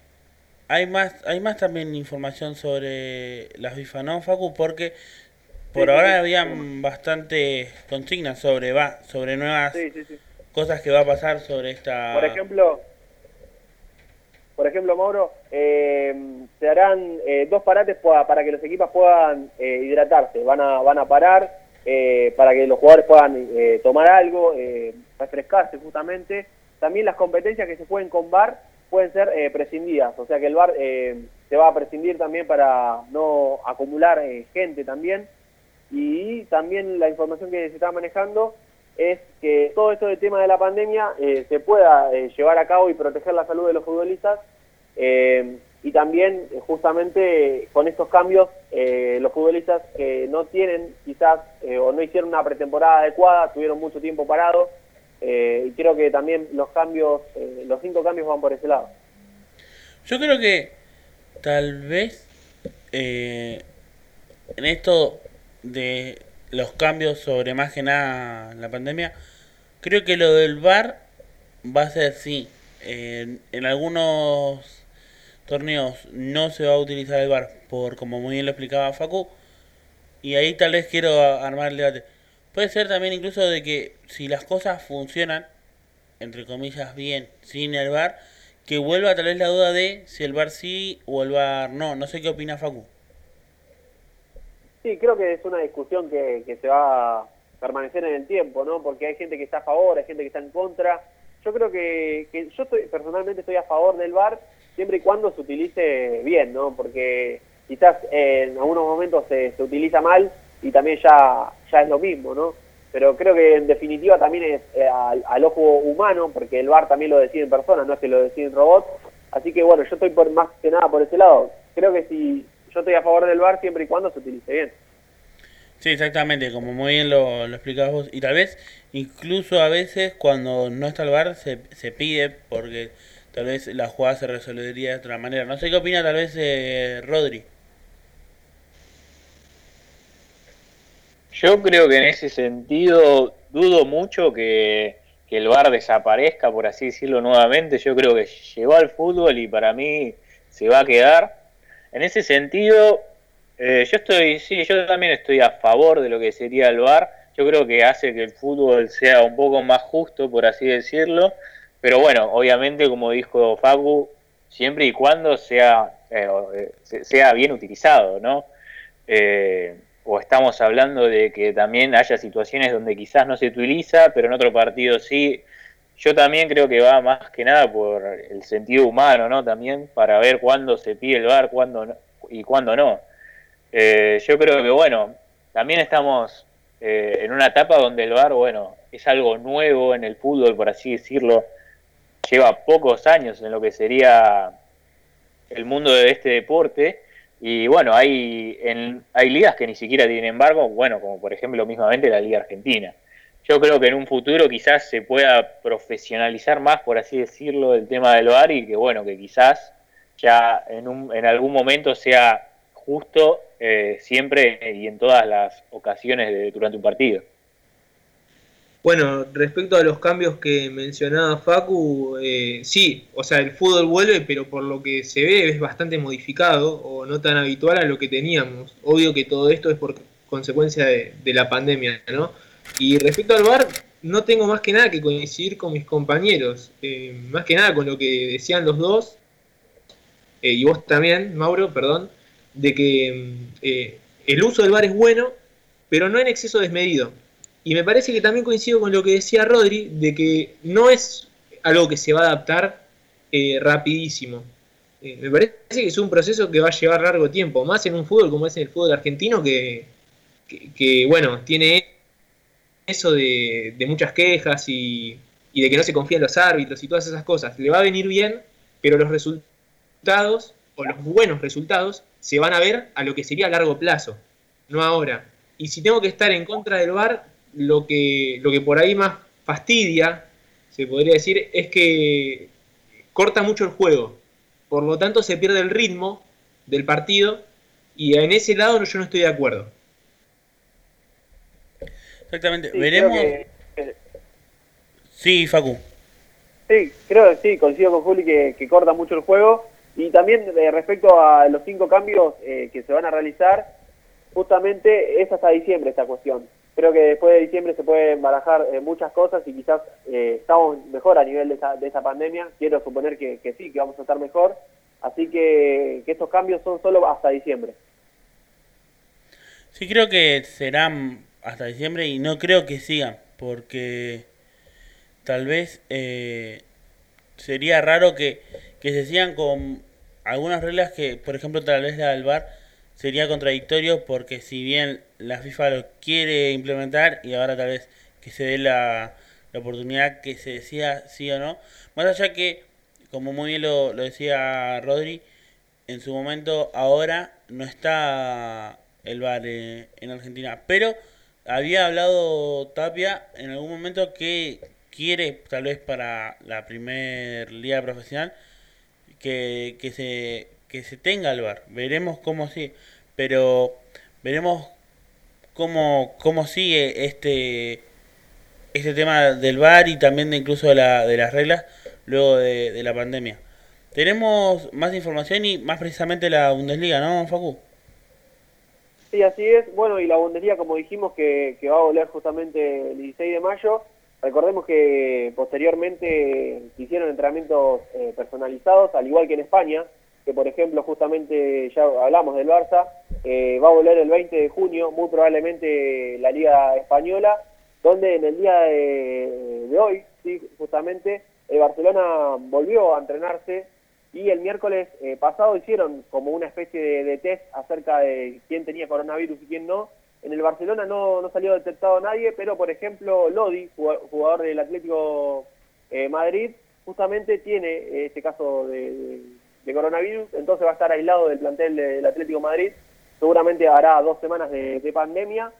hay más hay más también información sobre las FIFA, ¿no, Facu? Porque por ahora habían bastantes consignas sobre va sobre nuevas cosas que va a pasar sobre esta. Por ejemplo, por ejemplo, Mauro, eh, se harán eh, dos parates para que los equipos puedan eh, hidratarse. Van a van a parar para que los jugadores puedan tomar algo, refrescarse justamente también las competencias que se pueden con VAR pueden ser eh, prescindidas, o sea que el VAR eh, se va a prescindir también para no acumular eh, gente también. Y también la información que se está manejando es que todo esto del tema de la pandemia se pueda llevar a cabo y proteger la salud de los futbolistas. y también justamente con estos cambios los futbolistas que no tienen quizás o no hicieron una pretemporada adecuada, tuvieron mucho tiempo parado, eh, y creo que también los cambios, eh, los cinco cambios van por ese lado. Yo creo que tal vez eh, en esto de los cambios sobre más que nada la pandemia, creo que lo del VAR va a ser sí. en algunos torneos no se va a utilizar el VAR por como muy bien lo explicaba Facu. Y ahí tal vez quiero armar el debate Puede ser también incluso de que si las cosas funcionan, entre comillas, bien, sin el bar, que vuelva tal vez la duda de si el bar sí o el bar no. No sé qué opina Facu. Sí, creo que es una discusión que, que se va a permanecer en el tiempo, ¿no? Porque hay gente que está a favor, hay gente que está en contra. Yo creo que, que yo estoy, personalmente estoy a favor del bar siempre y cuando se utilice bien, ¿no? Porque quizás en algunos momentos se, se utiliza mal y también ya, ya es lo mismo, ¿no? Pero creo que en definitiva también es eh, al, ojo humano, porque el bar también lo deciden personas, no es que lo deciden robots. Así que bueno, yo estoy por, más que nada por ese lado. Creo que si yo estoy a favor del bar siempre y cuando se utilice bien. Sí, exactamente, como muy bien lo, lo explicabas vos. Y tal vez, incluso a veces, cuando no está el bar, se, se pide porque tal vez la jugada se resolvería de otra manera. No sé qué opina tal vez eh, Rodri. Yo creo que en ese sentido dudo mucho que, el VAR desaparezca, por así decirlo nuevamente. Yo creo que llegó al fútbol y para mí se va a quedar. En ese sentido, eh, yo estoy, sí, yo también estoy a favor de lo que sería el VAR. Yo creo que hace que el fútbol sea un poco más justo, por así decirlo. Pero bueno, obviamente, como dijo Facu, siempre y cuando sea, eh, eh, sea bien utilizado, ¿no? O estamos hablando de que también haya situaciones donde quizás no se utiliza, pero en otro partido sí. Yo también creo que va más que nada por el sentido humano, ¿no? También para ver cuándo se pide el bar cuándo y cuándo no. Eh, yo creo que, bueno, también estamos eh, en una etapa donde el bar, bueno, es algo nuevo en el fútbol, por así decirlo. Lleva pocos años en lo que sería el mundo de este deporte y bueno, hay, en, hay ligas que ni siquiera tienen embargo, bueno, como por ejemplo mismamente la Liga Argentina. Yo creo que en un futuro quizás se pueda profesionalizar más, por así decirlo, el tema del bar y que bueno, que quizás ya en, un, en algún momento sea justo eh, siempre y en todas las ocasiones de, durante un partido. Bueno, respecto a los cambios que mencionaba Facu, eh, sí, o sea, el fútbol vuelve, pero por lo que se ve es bastante modificado o no tan habitual a lo que teníamos. Obvio que todo esto es por consecuencia de, la pandemia, ¿no? Y respecto al VAR, no tengo más que nada que coincidir con mis compañeros, eh, más que nada con lo que decían los dos, eh, y vos también, Mauro, perdón, de que el uso del VAR es bueno, pero no en exceso desmedido. Y me parece que también coincido con lo que decía Rodri, de que no es algo que se va a adaptar eh, rapidísimo. Eh, me parece que es un proceso que va a llevar largo tiempo, más en un fútbol como es el fútbol argentino, que, bueno, tiene eso de, muchas quejas y, y, de que no se confía en los árbitros y todas esas cosas. Le va a venir bien, pero los resultados, o los buenos resultados, se van a ver a lo que sería a largo plazo, no ahora. Y si tengo que estar en contra del VAR, lo que, lo que por ahí más fastidia se podría decir, es que corta mucho el juego. Por lo tanto, se pierde el ritmo del partido y en ese lado yo no estoy de acuerdo. Exactamente. Sí, Veremos. que- Sí, Facu. Sí, creo que sí, coincido con Juli que, que corta mucho el juego. Y también eh, respecto a los cinco cambios eh, que se van a realizar, justamente es hasta diciembre esta cuestión. Creo que después de diciembre se pueden barajar eh, muchas cosas y quizás eh, estamos mejor a nivel de esa, de esa pandemia. Quiero suponer que, sí, que vamos a estar mejor. Así que, que estos cambios son solo hasta diciembre. Sí, creo que serán hasta diciembre y no creo que sigan, porque tal vez eh, sería raro que, que se sigan con algunas reglas que, por ejemplo, tal vez la del VAR sería contradictorio porque si bien la FIFA lo quiere implementar y ahora tal vez que se dé la, la oportunidad que se decida sí o no, más allá que, como muy bien lo, lo decía Rodri, en su momento ahora no está el VAR eh, en Argentina, pero había hablado Tapia en algún momento que quiere, tal vez para la primer liga profesional, que, que se que se tenga el VAR. Veremos cómo sigue, pero veremos cómo, cómo sigue este este tema del VAR y también de incluso de, la, de las reglas luego de, de la pandemia. Tenemos más información y más precisamente la Bundesliga, ¿no, Facu? Sí, así es. Bueno, y la Bundesliga, como dijimos, que, que va a volver justamente el 16 de mayo. Recordemos que posteriormente hicieron entrenamientos eh, personalizados, al igual que en España, que por ejemplo, justamente ya hablamos del Barça, eh, va a volver el 20 de junio, muy probablemente la Liga Española, donde en el día de, hoy, sí, justamente, el Barcelona volvió a entrenarse y el miércoles eh, pasado hicieron como una especie de, test acerca de quién tenía coronavirus y quién no. En el Barcelona no, no salió detectado nadie, pero por ejemplo Lodi, jugador del Atlético eh, Madrid, justamente tiene eh, este caso de- de coronavirus, entonces va a estar aislado del plantel del Atlético Madrid. Seguramente hará dos semanas de, de pandemia.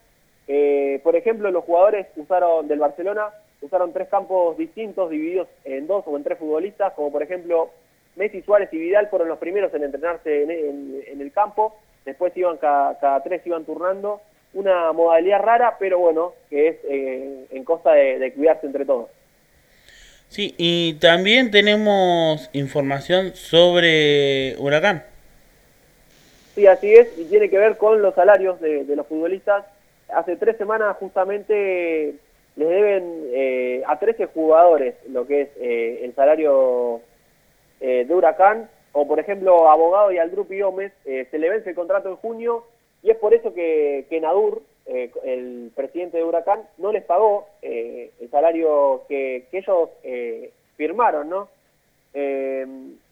Eh, por ejemplo, los jugadores usaron del Barcelona usaron tres campos distintos divididos en dos o en tres futbolistas, como por ejemplo Messi, Suárez y Vidal fueron los primeros en entrenarse en, el campo, después iban cada, tres iban turnando, una modalidad rara, pero bueno, que es eh, en costa de cuidarse entre todos. Sí, y también tenemos información sobre Huracán. Sí, así es, y tiene que ver con los salarios de, los futbolistas. Hace tres semanas justamente les deben eh, a 13 jugadores lo que es eh, el salario eh, de Huracán, o por ejemplo Abogado y Aldrupi Gómez, eh, se le vence el contrato en junio, y es por eso que, que Nadur, eh, el presidente de Huracán, no les pagó eh, el salario que, ellos eh, firmaron, ¿no? Eh,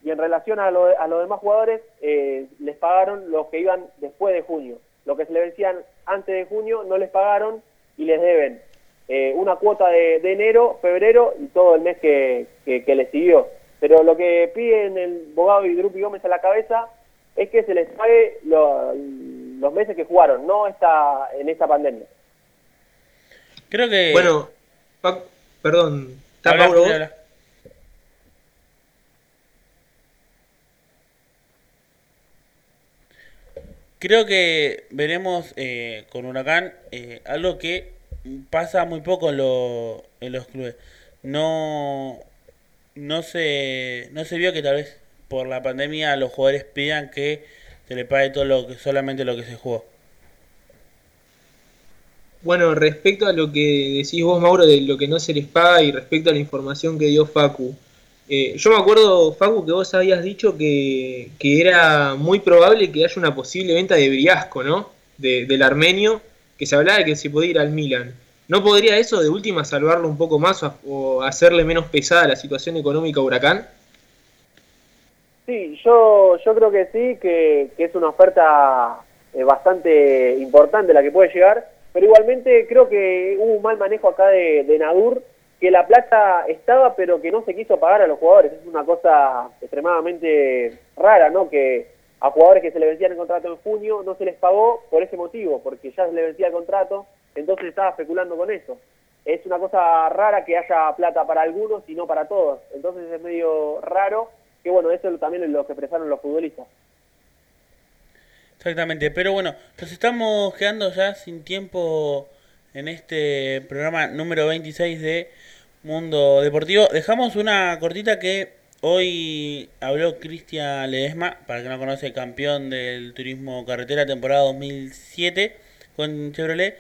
y en relación a, lo- a los demás jugadores, eh, les pagaron los que iban después de junio. Lo que se le vencían antes de junio no les pagaron y les deben eh, una cuota de, enero, febrero y todo el mes que, les siguió. Pero lo que piden el Bogado y Drupi Gómez a la cabeza es que se les pague lo- los meses que jugaron, no esta, en esta pandemia. Creo que... Bueno, perdón, ¿está Mauro. Creo que veremos eh, con Huracán eh, algo que pasa muy poco en, lo- en los clubes. No, no, se, no se vio que tal vez por la pandemia los jugadores pidan que se le pague todo lo que solamente lo que se jugó. Bueno, respecto a lo que decís vos, Mauro, de lo que no se les paga y respecto a la información que dio Facu, eh, yo me acuerdo, Facu, que vos habías dicho que, que era muy probable que haya una posible venta de Briasco, ¿no? De- del armenio, que se hablaba de que se podía ir al Milan. ¿No podría eso de última salvarlo un poco más o, o hacerle menos pesada la situación económica a Huracán? Sí, yo, yo creo que sí, que, que es una oferta eh, bastante importante la que puede llegar, pero igualmente creo que hubo un mal manejo acá de, de Nadur, que la plata estaba pero que no se quiso pagar a los jugadores. Es una cosa extremadamente rara, ¿no? Que a jugadores que se le vencían el contrato en junio no se les pagó por ese motivo, porque ya se le vencía el contrato, entonces estaba especulando con eso. es una cosa rara que haya plata para algunos y no para todos. Entonces es medio raro que, bueno, eso también es lo que expresaron los futbolistas. Exactamente, pero bueno, nos estamos quedando ya sin tiempo en este programa número 26 de Mundo Deportivo. Dejamos una cortita que hoy habló Cristian Ledesma, para que no conoce, campeón del turismo carretera temporada 2007 con Chevrolet.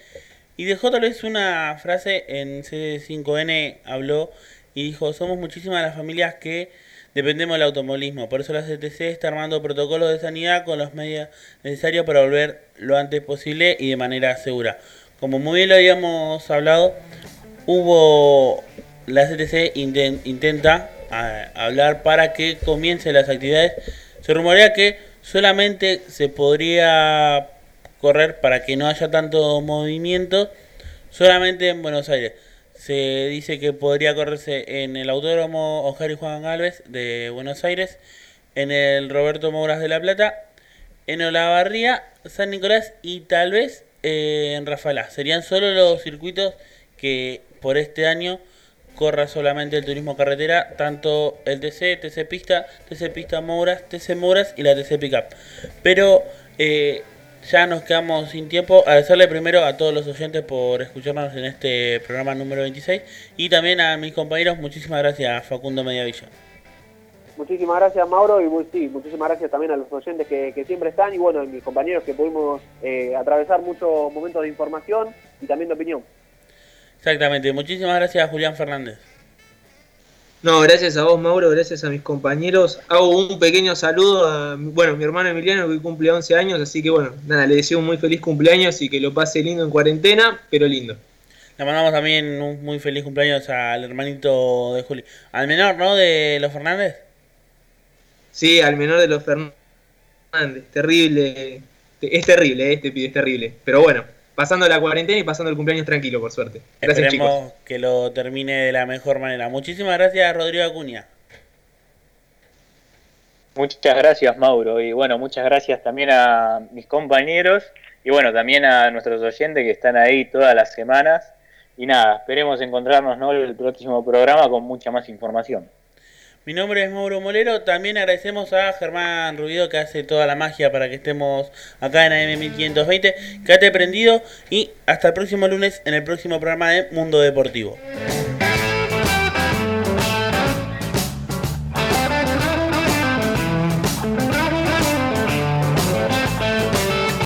Y dejó tal vez una frase en C5N, habló y dijo, somos muchísimas las familias que dependemos del automovilismo, por eso la CTC está armando protocolos de sanidad con los medios necesarios para volver lo antes posible y de manera segura. Como muy bien lo habíamos hablado, hubo la CTC intenta hablar para que comiencen las actividades. Se rumorea que solamente se podría correr para que no haya tanto movimiento solamente en Buenos Aires. Se dice que podría correrse en el Autódromo Oscar y Juan Galvez de Buenos Aires, en el Roberto Mouras de La Plata, en Olavarría, San Nicolás y tal vez eh, en Rafaela. Serían solo los circuitos que por este año corra solamente el turismo carretera, tanto el TC, TC Pista, TC Pista Mouras, TC Mouras y la TC Pickup. Pero eh, ya nos quedamos sin tiempo. Agradecerle primero a todos los oyentes por escucharnos en este programa número 26 y también a mis compañeros, muchísimas gracias Facundo Mediavilla. Muchísimas gracias Mauro y sí, muchísimas gracias también a los oyentes que, siempre están y bueno, a mis compañeros que pudimos eh, atravesar muchos momentos de información y también de opinión. Exactamente, muchísimas gracias Julián Fernández. No, gracias a vos, Mauro, gracias a mis compañeros. Hago un pequeño saludo a, bueno, mi hermano Emiliano que cumple 11 años, así que bueno, nada, le deseo un muy feliz cumpleaños y que lo pase lindo en cuarentena, pero lindo. Le mandamos también un muy feliz cumpleaños al hermanito de Juli. Al menor, ¿no? De los Fernández. Sí, al menor de los Fernández. Terrible. Es terrible, este pide, es terrible. Pero bueno, pasando la cuarentena y pasando el cumpleaños tranquilo, por suerte. Gracias, Esperemos que lo termine de la mejor manera. Muchísimas gracias, Rodrigo Acuña. Muchas gracias, Mauro. Y bueno, muchas gracias también a mis compañeros y bueno, también a nuestros oyentes que están ahí todas las semanas. Y nada, esperemos encontrarnos ¿no? el próximo programa con mucha más información. Mi nombre es Mauro Molero. También agradecemos a Germán Rubido que hace toda la magia para que estemos acá en AM1520. Quédate prendido y hasta el próximo lunes en el próximo programa de Mundo Deportivo.